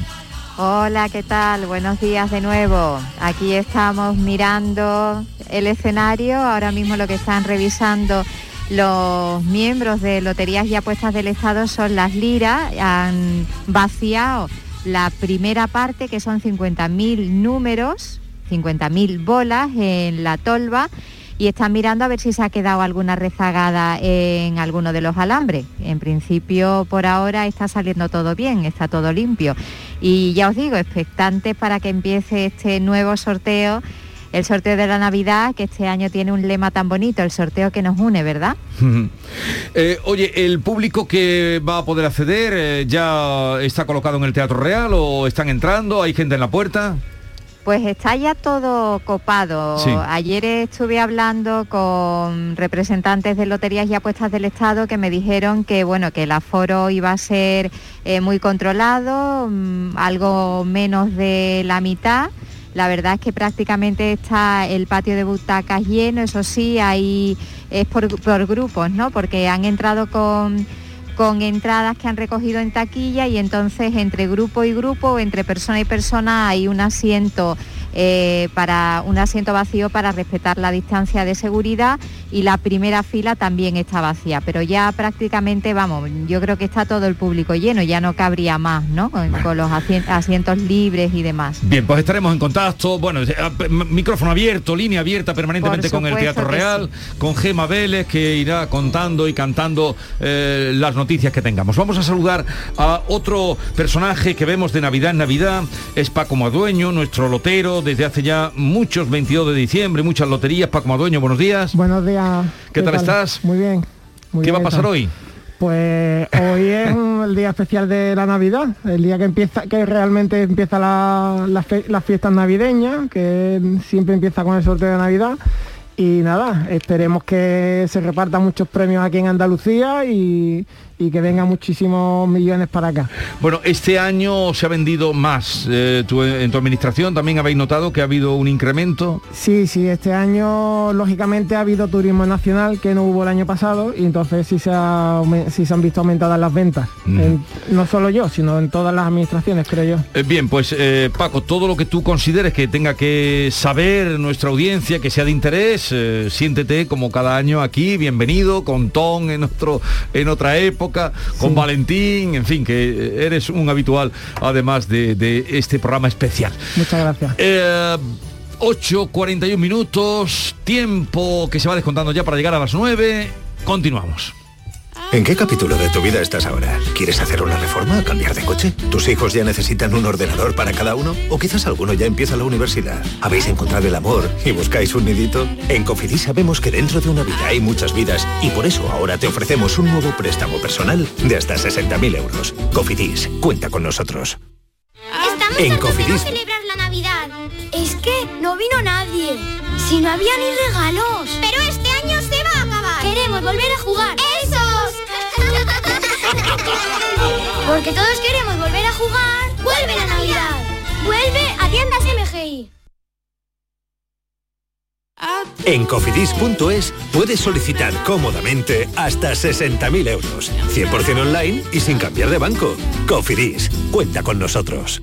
Hola, ¿qué tal? Buenos días de nuevo. Aquí estamos mirando el escenario. Ahora mismo lo que están revisando los miembros de Loterías y Apuestas del Estado son las liras. Han vaciado la primera parte, que son 50.000 números, 50.000 bolas en la tolva y están mirando a ver si se ha quedado alguna rezagada en alguno de los alambres. En principio, por ahora está saliendo todo bien, está todo limpio. Y ya os digo, expectantes para que empiece este nuevo sorteo, el sorteo de la Navidad, que este año tiene un lema tan bonito, el sorteo que nos une, ¿verdad? eh, oye, ¿el público que va a poder acceder eh, ya está colocado en el Teatro Real o están entrando? ¿Hay gente en la puerta? Pues está ya todo copado. Sí. Ayer estuve hablando con representantes de loterías y apuestas del Estado que me dijeron que bueno que el aforo iba a ser eh, muy controlado, mm, algo menos de la mitad. La verdad es que prácticamente está el patio de butacas lleno, eso sí, hay es por, por grupos, ¿no? Porque han entrado con con entradas que han recogido en taquilla y entonces entre grupo y grupo, entre persona y persona hay un asiento eh, para un asiento vacío para respetar la distancia de seguridad y la primera fila también está vacía, pero ya prácticamente vamos, yo creo que está todo el público lleno, ya no cabría más, ¿no? Con, con los asien- asientos libres y demás. Bien, pues estaremos en contacto. Bueno, eh, m- micrófono abierto, línea abierta permanentemente con el Teatro Real, con Gema Vélez, que irá contando y cantando eh, las noticias que tengamos. Vamos a saludar a otro personaje que vemos de Navidad en Navidad. Es Paco Madueño, nuestro lotero, desde hace ya muchos 22 de diciembre, muchas loterías. Paco Madueño, buenos días. Buenos días. ¿Qué tal estás? Muy bien. muy ¿Qué va a pasar hoy? Pues [laughs] hoy es un- el día especial de la Navidad, el día que empieza, que realmente empieza la- la fe- las fiestas navideñas, que siempre empieza con el sorteo de Navidad. Y nada, esperemos que se repartan muchos premios aquí en Andalucía y, y que vengan muchísimos millones para acá. Bueno, este año se ha vendido más. Eh, en tu administración también habéis notado que ha habido un incremento. Sí, sí, este año lógicamente ha habido turismo nacional que no hubo el año pasado y entonces sí se, ha sí se han visto aumentadas las ventas. En- no solo yo, sino en todas las administraciones, creo yo. Eh, bien, pues eh, Paco, todo lo que tú consideres que tenga que saber nuestra audiencia, que sea de interés, siéntete como cada año aquí, bienvenido, con Tom en, otro, en otra época, con Valentín, en fin, que eres un habitual además de, de este programa especial. Muchas gracias. Eh, 8.41 minutos, tiempo que se va descontando ya para llegar a las 9. Continuamos. ¿En qué capítulo de tu vida estás ahora? ¿Quieres hacer una reforma? ¿Cambiar de coche? ¿Tus hijos ya necesitan un ordenador para cada uno? ¿O quizás alguno ya empieza la universidad? ¿Habéis encontrado el amor y buscáis un nidito? En Cofidis sabemos que dentro de una vida hay muchas vidas y por eso ahora te ofrecemos un nuevo préstamo personal de hasta 60.000 euros. Cofidis, cuenta con nosotros. Estamos En Cofidis. celebrar la Navidad. Es que no vino nadie. Si no había ni regalos. Pero este año se va a acabar. Queremos volver a jugar. ¡Esos! Porque todos queremos volver a jugar. ¡Vuelve la Navidad! ¡Vuelve a tiendas MGI! En cofidis.es puedes solicitar cómodamente hasta 60.000 euros, 100% online y sin cambiar de banco. Cofidis, cuenta con nosotros.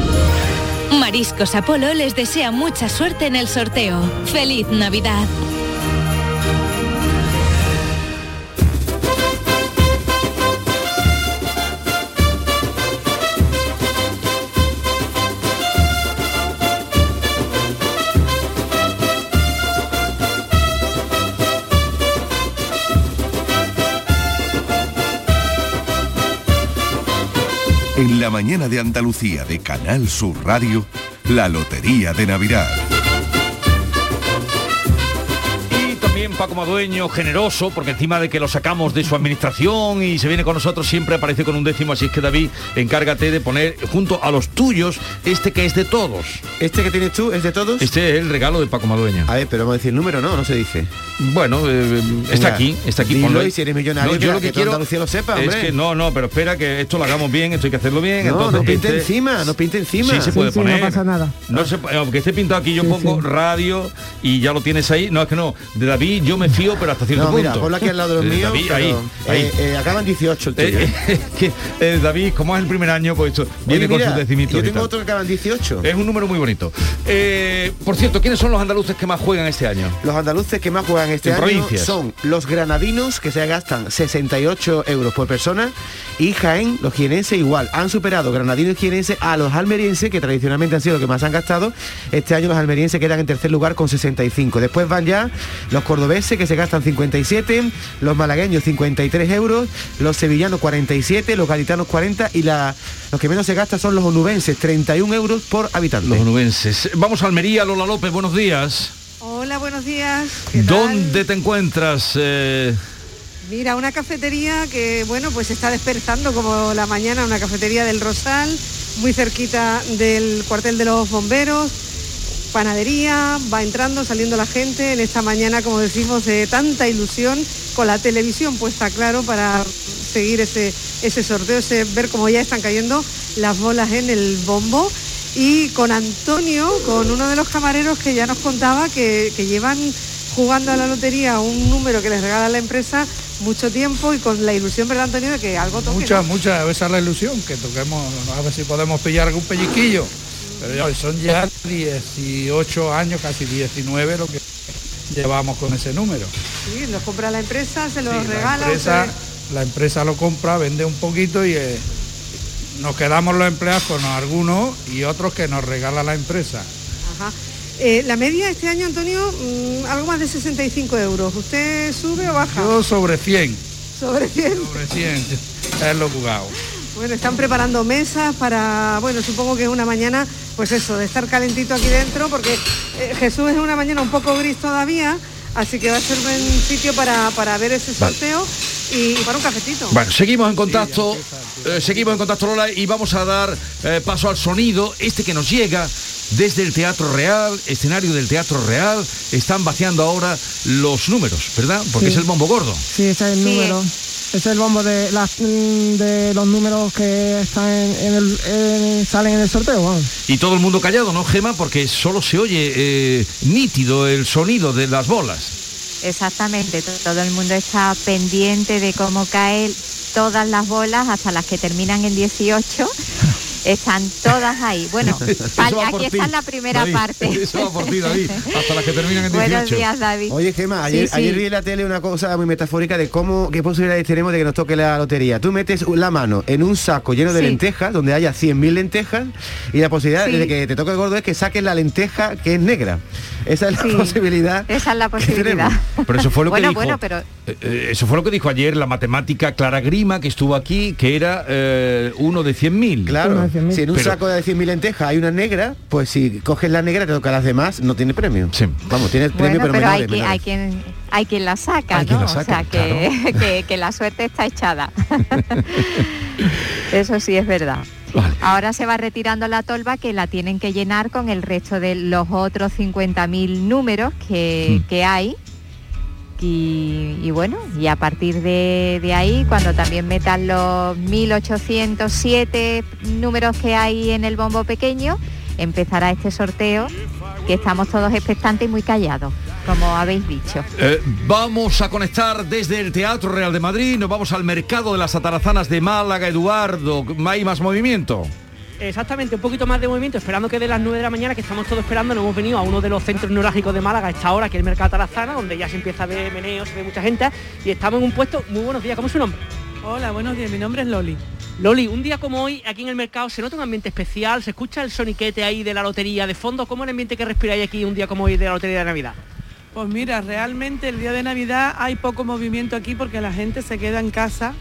Mariscos Apolo les desea mucha suerte en el sorteo. ¡Feliz Navidad! La mañana de Andalucía de Canal Sur Radio, la Lotería de Navidad. Paco Madueño, generoso, porque encima de que lo sacamos de su administración y se viene con nosotros, siempre aparece con un décimo, así es que David, encárgate de poner junto a los tuyos este que es de todos. ¿Este que tienes tú es de todos? Este es el regalo de Paco Madueño. A ver, pero vamos a decir el número, ¿no? No se dice. Bueno, eh, está aquí, está aquí. dilo ponlo y si eres millonario, No, yo lo que quiero Andalucía lo sepa, es que no, no, pero espera que esto lo hagamos bien, esto hay que hacerlo bien. No, entonces no pinte este- encima, no pinte encima. Sí, se Sí, puede sí, no poner. pasa nada. No se, aunque esté pintado aquí, yo pongo radio y ya lo tienes ahí. No, es que no. De David yo me fío, pero hasta cierto No, punto. mira, aquí al lado Eh, míos. David, pero, ahí, ahí. eh, eh, acaban 18 el tuyo. Eh, David, como es el primer año, pues esto viene con mira, sus decimitos. Yo tengo otro que acaban 18. Es un número muy bonito. Por cierto, ¿quiénes son los andaluces que más juegan este año? Los andaluces que más juegan este En año provincias. son los granadinos, que se gastan 68 euros por persona, y Jaén, los jienenses igual. Han superado granadinos y jienenses a los almerienses, que tradicionalmente han sido los que más han gastado. Este año los almerienses quedan en tercer lugar con 65. Después van ya los, cordo- cordobeses que se gastan 57, los malagueños 53 euros, los sevillanos 47, los gaditanos 40 y la, los que menos se gastan son los onubenses, 31 euros por habitante. Los onubenses. Vamos a Almería, Lola López, buenos días. Hola, buenos días. ¿Dónde te encuentras? Eh? Mira, una cafetería que, bueno, pues está despertando como la mañana, una cafetería del Rosal, muy cerquita del cuartel de los bomberos, panadería, va entrando, saliendo la gente en esta mañana, como decimos, de tanta ilusión, con la televisión puesta claro para seguir ese, ese sorteo, ese, ver cómo ya están cayendo las bolas en el bombo. Y con Antonio, con uno de los camareros que ya nos contaba que, que llevan jugando a la lotería un número que les regala la empresa mucho tiempo y con la ilusión, ¿verdad, Antonio, de que algo toque? Mucha, ¿no? mucha, esa es la ilusión, que toquemos, a ver si podemos pillar algún pellizquillo. Pero ya son ya 18 años, casi 19 lo que llevamos con ese número. Sí, los compra la empresa, se los Sí, regala. la, empresa, la empresa lo compra, vende un poquito y eh, nos quedamos los empleados con algunos y otros que nos regala la empresa. Ajá. Eh, la media este año, Antonio, mm, algo más de 65 euros. ¿Usted sube o baja? Yo sobre 100, Sobre 100. sobre 100 es lo jugado. Bueno, están preparando mesas para, bueno, supongo que es una mañana, pues eso, de estar calentito aquí dentro, porque eh, Jesús es una mañana un poco gris todavía, así que va a ser buen sitio para, para ver ese Vale. sorteo y, y para un cafetito. Bueno, seguimos en contacto, eh, seguimos en contacto Lola y vamos a dar eh, paso al sonido, este que nos llega desde el Teatro Real, escenario del Teatro Real, están vaciando ahora los números, ¿verdad? Porque Sí. es el bombo gordo. Sí, ese es el número. Es el bombo de, las, de los números que están en, en el, en- salen en el sorteo. vamos. Y todo el mundo callado, ¿no, Gema? Porque solo se oye eh, nítido el sonido de las bolas. Exactamente, to- todo el mundo está pendiente de cómo caen todas las bolas hasta las que terminan en 18. [laughs] Están todas ahí. Bueno, [laughs] aquí está la primera David. parte. [laughs] Eso va por ti, David. Hasta las que terminan en 18. [laughs] Buenos días, David. Oye, Gema, ayer, Sí, sí. ayer vi en la tele una cosa muy metafórica de cómo, qué posibilidades tenemos de que nos toque la lotería. Tú metes la mano en un saco lleno de Sí. lentejas, donde haya 100.000 lentejas, y la posibilidad Sí. de que te toque el gordo es que saques la lenteja que es negra. Esa es la Sí. posibilidad. Esa es la posibilidad. Pero eso fue lo bueno, que dijo. bueno, pero eh, eh, eso fue lo que dijo ayer la matemática Clara Grima, que estuvo aquí, que era eh, uno de 100.000. Claro, si en un Pero- saco de 100.000 lentejas hay una negra, pues si coges la negra te toca las demás, no tiene premio. Vamos, tiene premio bueno, pero, pero hay, menores, quien, menores. hay quien hay quien la saca, Hay ¿no? quien la o sea que, [laughs] que, que la suerte está echada. [laughs] Eso sí es verdad. Ahora se va retirando la tolva que la tienen que llenar con el resto de los otros 50.000 números que, que hay. Y, bueno, y a partir de, de ahí, cuando también metan los 1.807 números que hay en el bombo pequeño, empezará este sorteo que estamos todos expectantes y muy callados, como habéis dicho. Eh, vamos a conectar desde el Teatro Real de Madrid, nos vamos al mercado de las atarazanas de Málaga, Eduardo. ¿Hay más movimiento? Exactamente, un poquito más de movimiento, esperando que de las 9 de la mañana, que estamos todos esperando, nos hemos venido a uno de los centros neurálgicos de Málaga a esta hora, que es el Mercado Tarazana, donde ya se empieza a ver meneo, se ve mucha gente, y estamos en un puesto, muy buenos días, ¿cómo es su nombre? Hola, buenos días, mi nombre es Loli. Loli, un día como hoy, aquí en el mercado, se nota un ambiente especial, se escucha el soniquete ahí de la lotería de fondo, ¿cómo es el ambiente que respiráis aquí un día como hoy de la lotería de Navidad? Pues mira, realmente el día de Navidad hay poco movimiento aquí porque la gente se queda en casa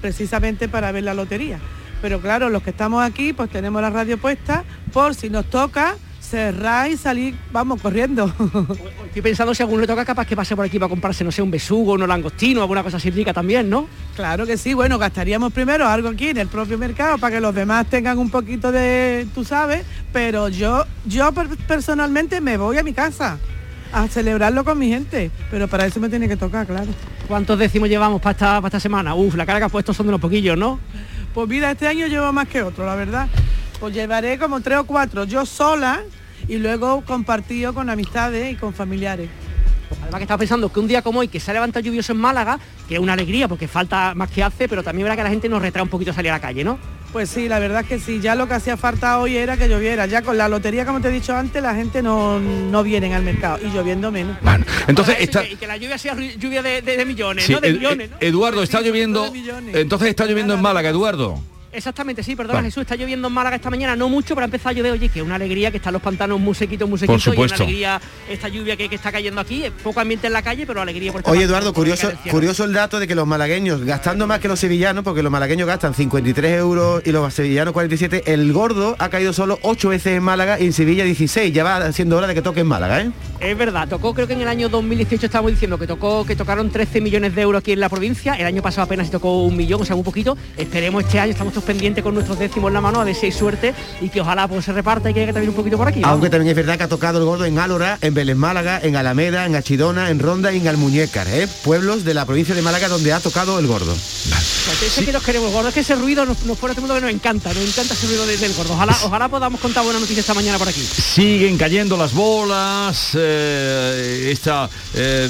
precisamente para ver la lotería. Pero claro, los que estamos aquí, pues tenemos la radio puesta por si nos toca cerrar y salir, vamos, corriendo. [laughs] Estoy pensando si a alguno le toca capaz que pase por aquí para comprarse, no sé, un besugo, un langostino, alguna cosa así rica también, ¿no? Claro que sí, bueno, gastaríamos primero algo aquí en el propio mercado para que los demás tengan un poquito de, tú sabes, pero yo, yo per- personalmente me voy a mi casa a celebrarlo con mi gente, pero para eso me tiene que tocar, claro. ¿Cuántos décimos llevamos para esta, para esta semana? Uf, la cara que has puesto son de unos poquillos, ¿no? Pues mira, este año llevo más que otro, la verdad. Pues llevaré como tres o cuatro, yo sola y luego compartido con amistades y con familiares. Además que estaba pensando que un día como hoy, que se ha levantado lluvioso en Málaga, que es una alegría porque falta más que hace, pero también verá que la gente nos retrae un poquito salir a la calle, ¿no? Pues sí, la verdad es que sí, ya lo que hacía falta hoy era que lloviera. Ya con la lotería, como te he dicho antes, la gente no, no viene al mercado y lloviendo menos. Entonces Ahora, está... Y que la lluvia sea lluvia de, de- de millones, Sí, ¿no? De millones, ¿no? Eduardo, está lloviendo... Entonces está lloviendo en Málaga, Eduardo. Exactamente, sí, perdona Vale. Jesús, está lloviendo en Málaga esta mañana, no mucho, pero ha empezado a llover, oye, que una alegría que están los pantanos muy sequitos, muy sequitos, y una supuesto. alegría esta lluvia que, que está cayendo aquí, poco ambiente en la calle, pero alegría por esta Oye Eduardo, curioso, curioso el dato de que los malagueños, gastando más que los sevillanos, porque los malagueños gastan 53 euros y los sevillanos 47, el gordo ha caído solo 8 veces en Málaga y en Sevilla 16. Ya va siendo hora de que toque en Málaga, ¿eh? Es verdad, tocó creo que en el año 2018 estábamos diciendo que tocó que tocaron 13 millones de euros aquí en la provincia, el año pasado apenas se tocó un millón, o sea, muy poquito. Esperemos este año, estamos todos pendientes con nuestros décimos en la mano, a ver si hay suerte y que ojalá pues se reparta y que haya también un poquito por aquí. Aunque también es verdad que ha tocado el gordo en Álora, en Vélez Málaga, en Alameda, en Achidona, en Ronda y en Almuñécar, ¿eh? pueblos de la provincia de Málaga donde ha tocado el gordo. Pues ese que nos queremos, gordo, es que ese ruido nos, nos pone a todo el mundo que nos encanta, nos encanta ese ruido de- del gordo. Ojalá, ojalá podamos contar buena noticia esta mañana por aquí. Siguen cayendo las bolas, eh, esta, eh,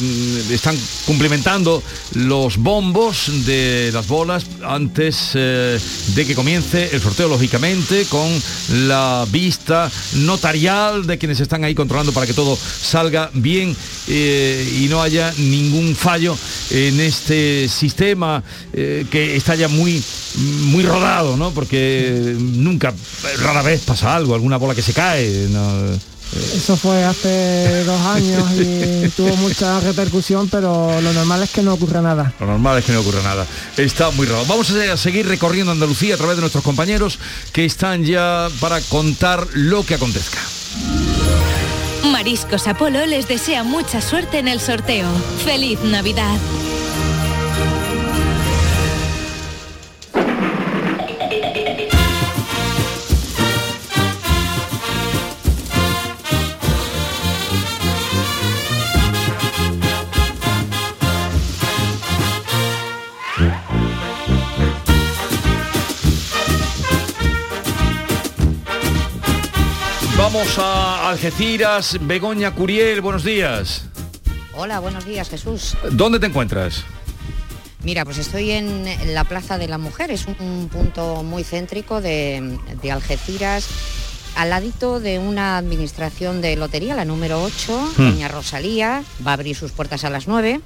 están cumplimentando los bombos de las bolas antes eh, de que comience el sorteo, lógicamente, con la vista notarial de quienes están ahí controlando para que todo salga bien eh, y no haya ningún fallo en este sistema eh, que está ya muy muy rodado, ¿no? Porque nunca, rara vez pasa algo, alguna bola que se cae. Eso fue hace dos años y [laughs] tuvo mucha repercusión, pero lo normal es que no ocurra nada. Lo normal es que no ocurra nada. Está muy raro. Vamos a seguir recorriendo Andalucía a través de nuestros compañeros que están ya para contar lo que acontezca. Mariscos Apolo les desea mucha suerte en el sorteo. ¡Feliz Navidad! Vamos a Algeciras, Begoña Curiel, buenos días. Hola, buenos días Jesús. ¿Dónde te encuentras? Mira, pues estoy en la Plaza de la Mujer, es un punto muy céntrico de, de Algeciras, al ladito de una administración de lotería, la número 8, Hmm. Doña Rosalía, va a abrir sus puertas a las 9.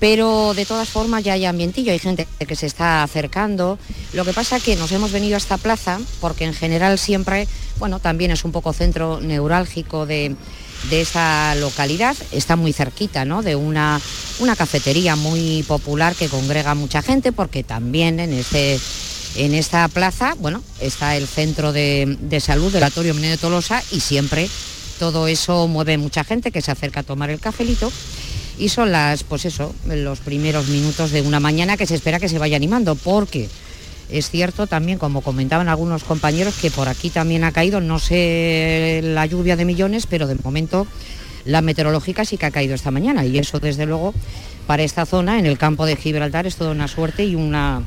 Pero de todas formas ya hay ambientillo, hay gente que se está acercando. Lo que pasa que nos hemos venido a esta plaza porque en general siempre, bueno, también es un poco centro neurálgico de, de esa localidad. Está muy cerquita, ¿no? De una, una cafetería muy popular que congrega mucha gente porque también en este en esta plaza, bueno, está el centro de, de salud del Atorio Meneo de Tolosa y siempre todo eso mueve mucha gente que se acerca a tomar el cafelito y son las, pues eso, los primeros minutos de una mañana que se espera que se vaya animando, porque es cierto también, como comentaban algunos compañeros, que por aquí también ha caído, no sé la lluvia de millones, pero de momento la meteorológica sí que ha caído esta mañana. Y eso desde luego para esta zona, en el campo de Gibraltar, es toda una suerte y una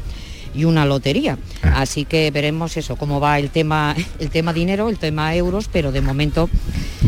y una lotería. Así que veremos eso, cómo va el tema, el tema dinero, el tema euros, pero de momento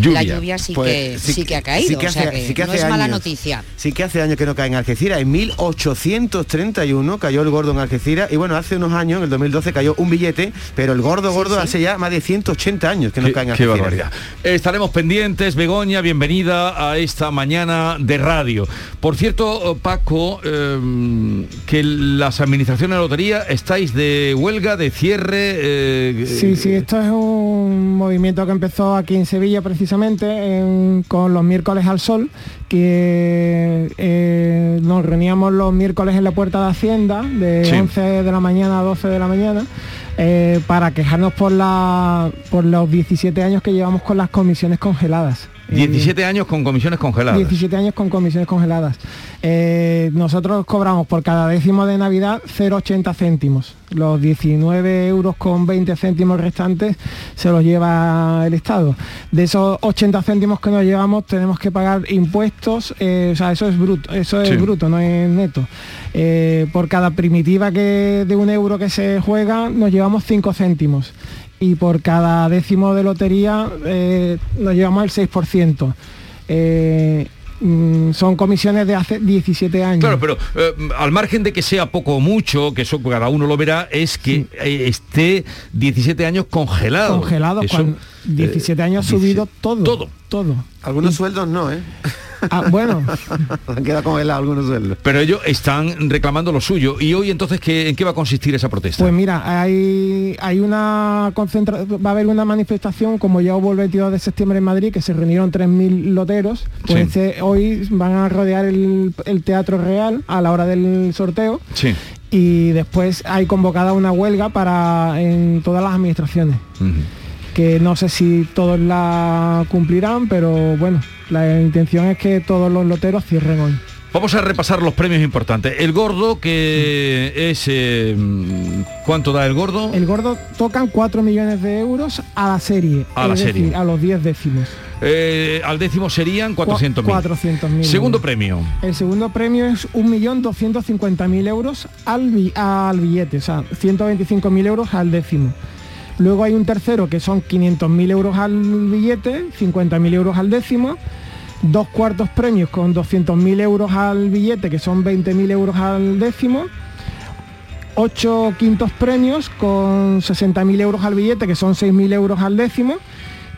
la lluvia sí, Pues que, sí, que ha caído, sí que o sea hace- que sí que no es mala años. noticia. Sí que hace años que no cae en Algeciras. En 1831 cayó el gordo en Algeciras y bueno, hace unos años, en el 2012, cayó un billete, pero el gordo gordo hace ya más de 180 años que no cae en Qué Algeciras. barbaridad. Estaremos pendientes, Begoña, bienvenida a esta mañana de radio. Por cierto, Paco, eh, que las administraciones de lotería estáis de huelga, de cierre. eh, Sí, sí, esto es un movimiento que empezó aquí en Sevilla precisamente en- con los miércoles al sol, que eh, nos reuníamos los miércoles en la puerta de Hacienda de Sí. 11 de la mañana a 12 de la mañana eh, para quejarnos por, la, por los 17 años que llevamos con las comisiones congeladas. Eh, 17 años con comisiones congeladas. 17 años con comisiones congeladas. Eh, nosotros cobramos por cada décimo de Navidad 0,80 céntimos. Los 19 euros con 20 céntimos restantes se los lleva el Estado. De esos 80 céntimos que nos llevamos tenemos que pagar impuestos, eh, o sea, eso es bruto, eso es Sí. bruto, no es neto. Eh, por cada primitiva que de un euro que se juega nos llevamos 5 céntimos y por cada décimo de lotería eh, nos llevamos el 6%. Eh, mm, son comisiones de hace 17 años. Claro, pero eh, al margen de que sea poco o mucho, que eso cada uno lo verá, es que eh, esté 17 años congelado. Congelado, Eso, cuando 17 eh, años ha subido todo. Todo. Todo. Algunos sueldos no, ¿eh? Ah, bueno. [laughs] Han quedado congelados algunos sueldos. Pero ellos están reclamando lo suyo. ¿Y hoy entonces ¿qué, en qué va a consistir esa protesta? Pues mira, hay, hay una concentra va a haber una manifestación como ya hubo el 22 de septiembre en Madrid, que se reunieron 3.000 loteros. Pues Sí. este- hoy van a rodear el, el Teatro Real a la hora del sorteo. Sí. Y después hay convocada una huelga para en todas las administraciones. Que no sé si todos la cumplirán, pero bueno, la intención es que todos los loteros cierren hoy. Vamos a repasar los premios importantes. El gordo, que es... eh, ¿Cuánto da el gordo? El gordo tocan 4 millones de euros a la serie, A la serie. decir, a los 10 décimos. Eh, al décimo serían 400.000. 400.000 Segundo euros. premio. El segundo premio es 1.250.000 euros al, bi- al billete, o sea, 125.000 euros al décimo. Luego hay un tercero que son 500.000 euros al billete, 50.000 euros al décimo. Dos cuartos premios con 200.000 euros al billete, que son 20.000 euros al décimo. Ocho quintos premios con 60.000 euros al billete, que son 6.000 euros al décimo.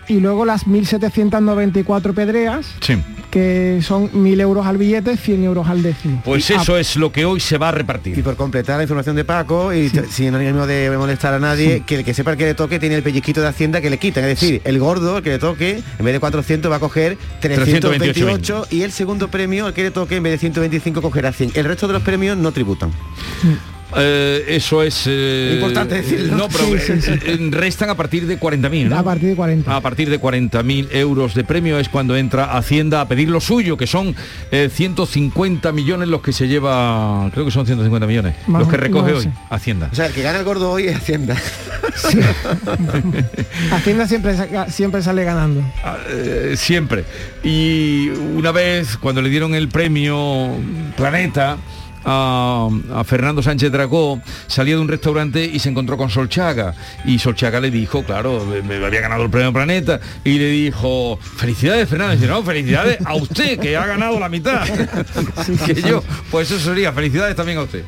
Y luego las 1.794 pedreas, Sí. que son 1.000 euros al billete, 100 euros al décimo. Pues Y a- eso es lo que hoy se va a repartir. Y por completar la información de Paco, y sin ánimo de molestar a nadie, que el que sepa el que le toque tiene el pellizquito de Hacienda que le quitan. Es decir, el gordo, el que le toque, en vez de 400 va a coger 328 y el segundo premio, el que le toque, en vez de 125 cogerá 100. El resto de los premios no tributan. Eh, eso es... eh, Importante decirlo. No, pero Sí, sí, sí. eh, restan a partir de 40.000, ¿no? A partir de 40. A partir de 40.000 euros de premio es cuando entra Hacienda a pedir lo suyo, que son eh, 150 millones los que se lleva, creo que son 150 millones, Más los que recoge hoy. Hacienda. O sea, el que gana el gordo hoy es Hacienda. [laughs] Hacienda siempre, siempre sale ganando. Eh, siempre. Y una vez cuando le dieron el premio Planeta a, a Fernando Sánchez Dragó, salía de un restaurante y se encontró con Solchaga. Y Solchaga le dijo, claro, me, me había ganado el premio Planeta, y le dijo, felicidades Fernando. Y dice, no, felicidades a usted, que ha ganado la mitad. [laughs] [laughs] que yo, pues eso sería, felicidades también a usted.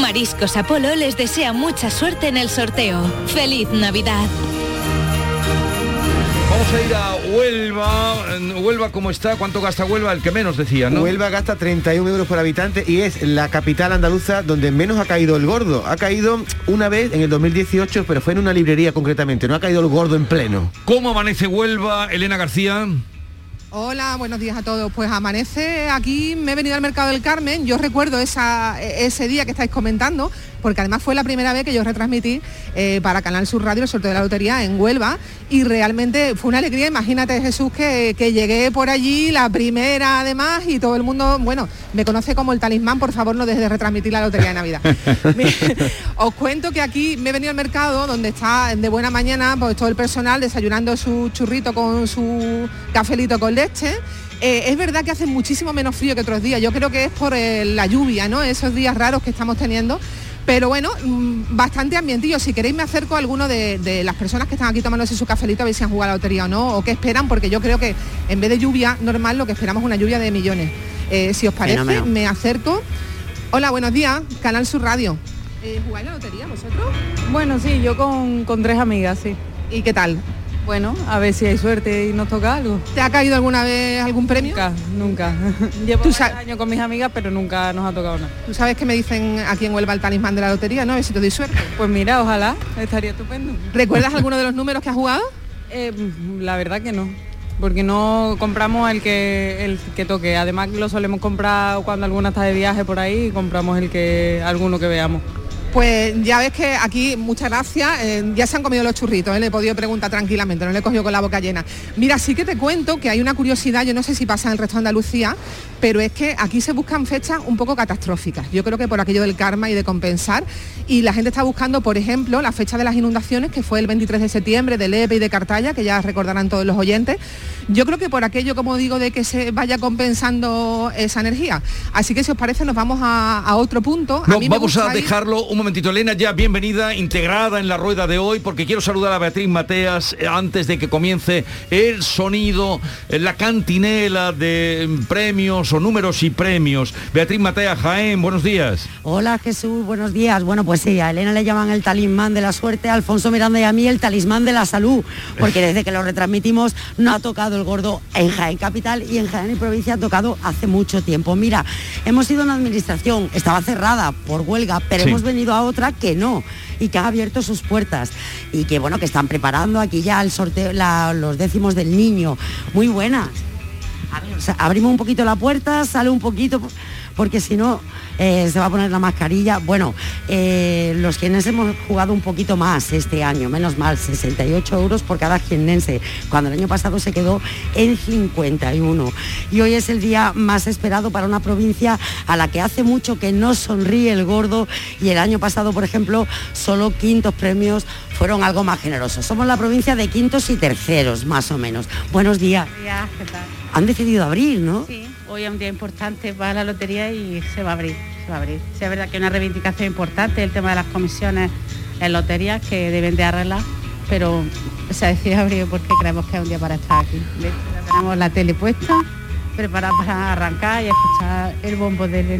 Mariscos Apolo les desea mucha suerte en el sorteo. ¡Feliz Navidad! Vamos a ir a Huelva. En Huelva, ¿cómo está? ¿Cuánto gasta Huelva? El que menos decía, ¿no? Huelva gasta 31 euros por habitante y es la capital andaluza donde menos ha caído el gordo. Ha caído una vez en el 2018, pero fue en una librería concretamente. No ha caído el gordo en pleno. ¿Cómo amanece Huelva, Elena García? Hola, buenos días a todos. Pues amanece aquí, me he venido al Mercado del Carmen. Yo recuerdo esa- ese día que estáis comentando, porque además fue la primera vez que yo retransmití eh, para Canal Sur Radio el sorteo de la lotería en Huelva y realmente fue una alegría. Imagínate Jesús que, que llegué por allí, la primera además, y todo el mundo, bueno, me conoce como el talismán, por favor no dejes de retransmitir la lotería de Navidad. [laughs] Os cuento que aquí me he venido al mercado donde está de buena mañana pues todo el personal desayunando su churrito con su cafelito con leche. Eh, es verdad que hace muchísimo menos frío que otros días. Yo creo que es por eh, la lluvia, ¿no? Esos días raros que estamos teniendo. Pero bueno, mm, bastante ambientillo. Si queréis me acerco a alguno de, de las personas que están aquí tomándose su cafelito a ver si han jugado a la lotería o no, o qué esperan, porque yo creo que en vez de lluvia normal lo que esperamos es una lluvia de millones. Eh, si os parece, Fenómeno. me acerco. Hola, buenos días, Canal Sur Radio. Eh, ¿Jugáis la lotería vosotros? Bueno, sí, yo con, con tres amigas, sí. ¿Y qué tal? Bueno, a ver si hay suerte y nos toca algo. ¿Te ha caído alguna vez algún premio? Nunca, nunca. [laughs] Llevo varios años con mis amigas, pero nunca nos ha tocado nada. Tú sabes que me dicen aquí en Huelva el talismán de la lotería, ¿no? A ver si te doy suerte. Pues mira, ojalá, estaría estupendo. ¿Recuerdas alguno de los números que has jugado? [laughs] Eh, la verdad que no. Porque no compramos el que el que toque. Además lo solemos comprar cuando alguna está de viaje por ahí y compramos el que alguno que veamos. Pues ya ves que aquí, muchas gracias, eh, ya se han comido los churritos, ¿eh? le he podido preguntar tranquilamente, no le he cogido con la boca llena. Mira, sí que te cuento que hay una curiosidad, yo no sé si pasa en el resto de Andalucía, pero es que aquí se buscan fechas un poco catastróficas. Yo creo que por aquello del karma y de compensar, y la gente está buscando, por ejemplo, la fecha de las inundaciones, que fue el 23 de septiembre, de Lepe y de Cartaya, que ya recordarán todos los oyentes. Yo creo que por aquello, como digo, de que se vaya compensando esa energía. Así que si os parece, nos vamos a, a otro punto. A mí vamos a dejarlo un momentito, Elena, ya bienvenida, integrada en la rueda de hoy, porque quiero saludar a Beatriz Mateas eh, antes de que comience el sonido, eh, la cantinela de premios o números y premios. Beatriz Mateas, Jaén, buenos días. Hola Jesús, buenos días. Bueno, pues sí, a Elena le llaman el talismán de la suerte, a Alfonso Miranda y a mí el talismán de la salud, porque desde que lo retransmitimos no ha tocado el gordo en Jaén Capital y en Jaén y provincia ha tocado hace mucho tiempo. Mira, hemos sido una administración, estaba cerrada por huelga, pero Sí. hemos venido a otra que no y que ha abierto sus puertas y que bueno, que están preparando aquí ya el sorteo, los décimos del niño. Muy buenas. Abrimos un poquito la puerta, sale un poquito, porque si no eh, se va a poner la mascarilla. Bueno, eh, los quienes hemos jugado un poquito más este año, menos mal, 68 euros por cada jiennense, cuando el año pasado se quedó en 51. Y hoy es el día más esperado para una provincia a la que hace mucho que no sonríe el gordo y el año pasado, por ejemplo, solo quintos premios fueron algo más generosos. Somos la provincia de quintos y terceros, más o menos. Buenos días. Ya, ¿qué tal? Han decidido abrir, ¿no? Sí, hoy es un día importante para la lotería y se va a abrir, se va a abrir. Sí, es verdad que es una reivindicación importante el tema de las comisiones en loterías que deben de arreglar, pero se ha decidido abrir porque creemos que es un día para estar aquí. Tenemos la tele puesta, preparada para arrancar y escuchar el bombo del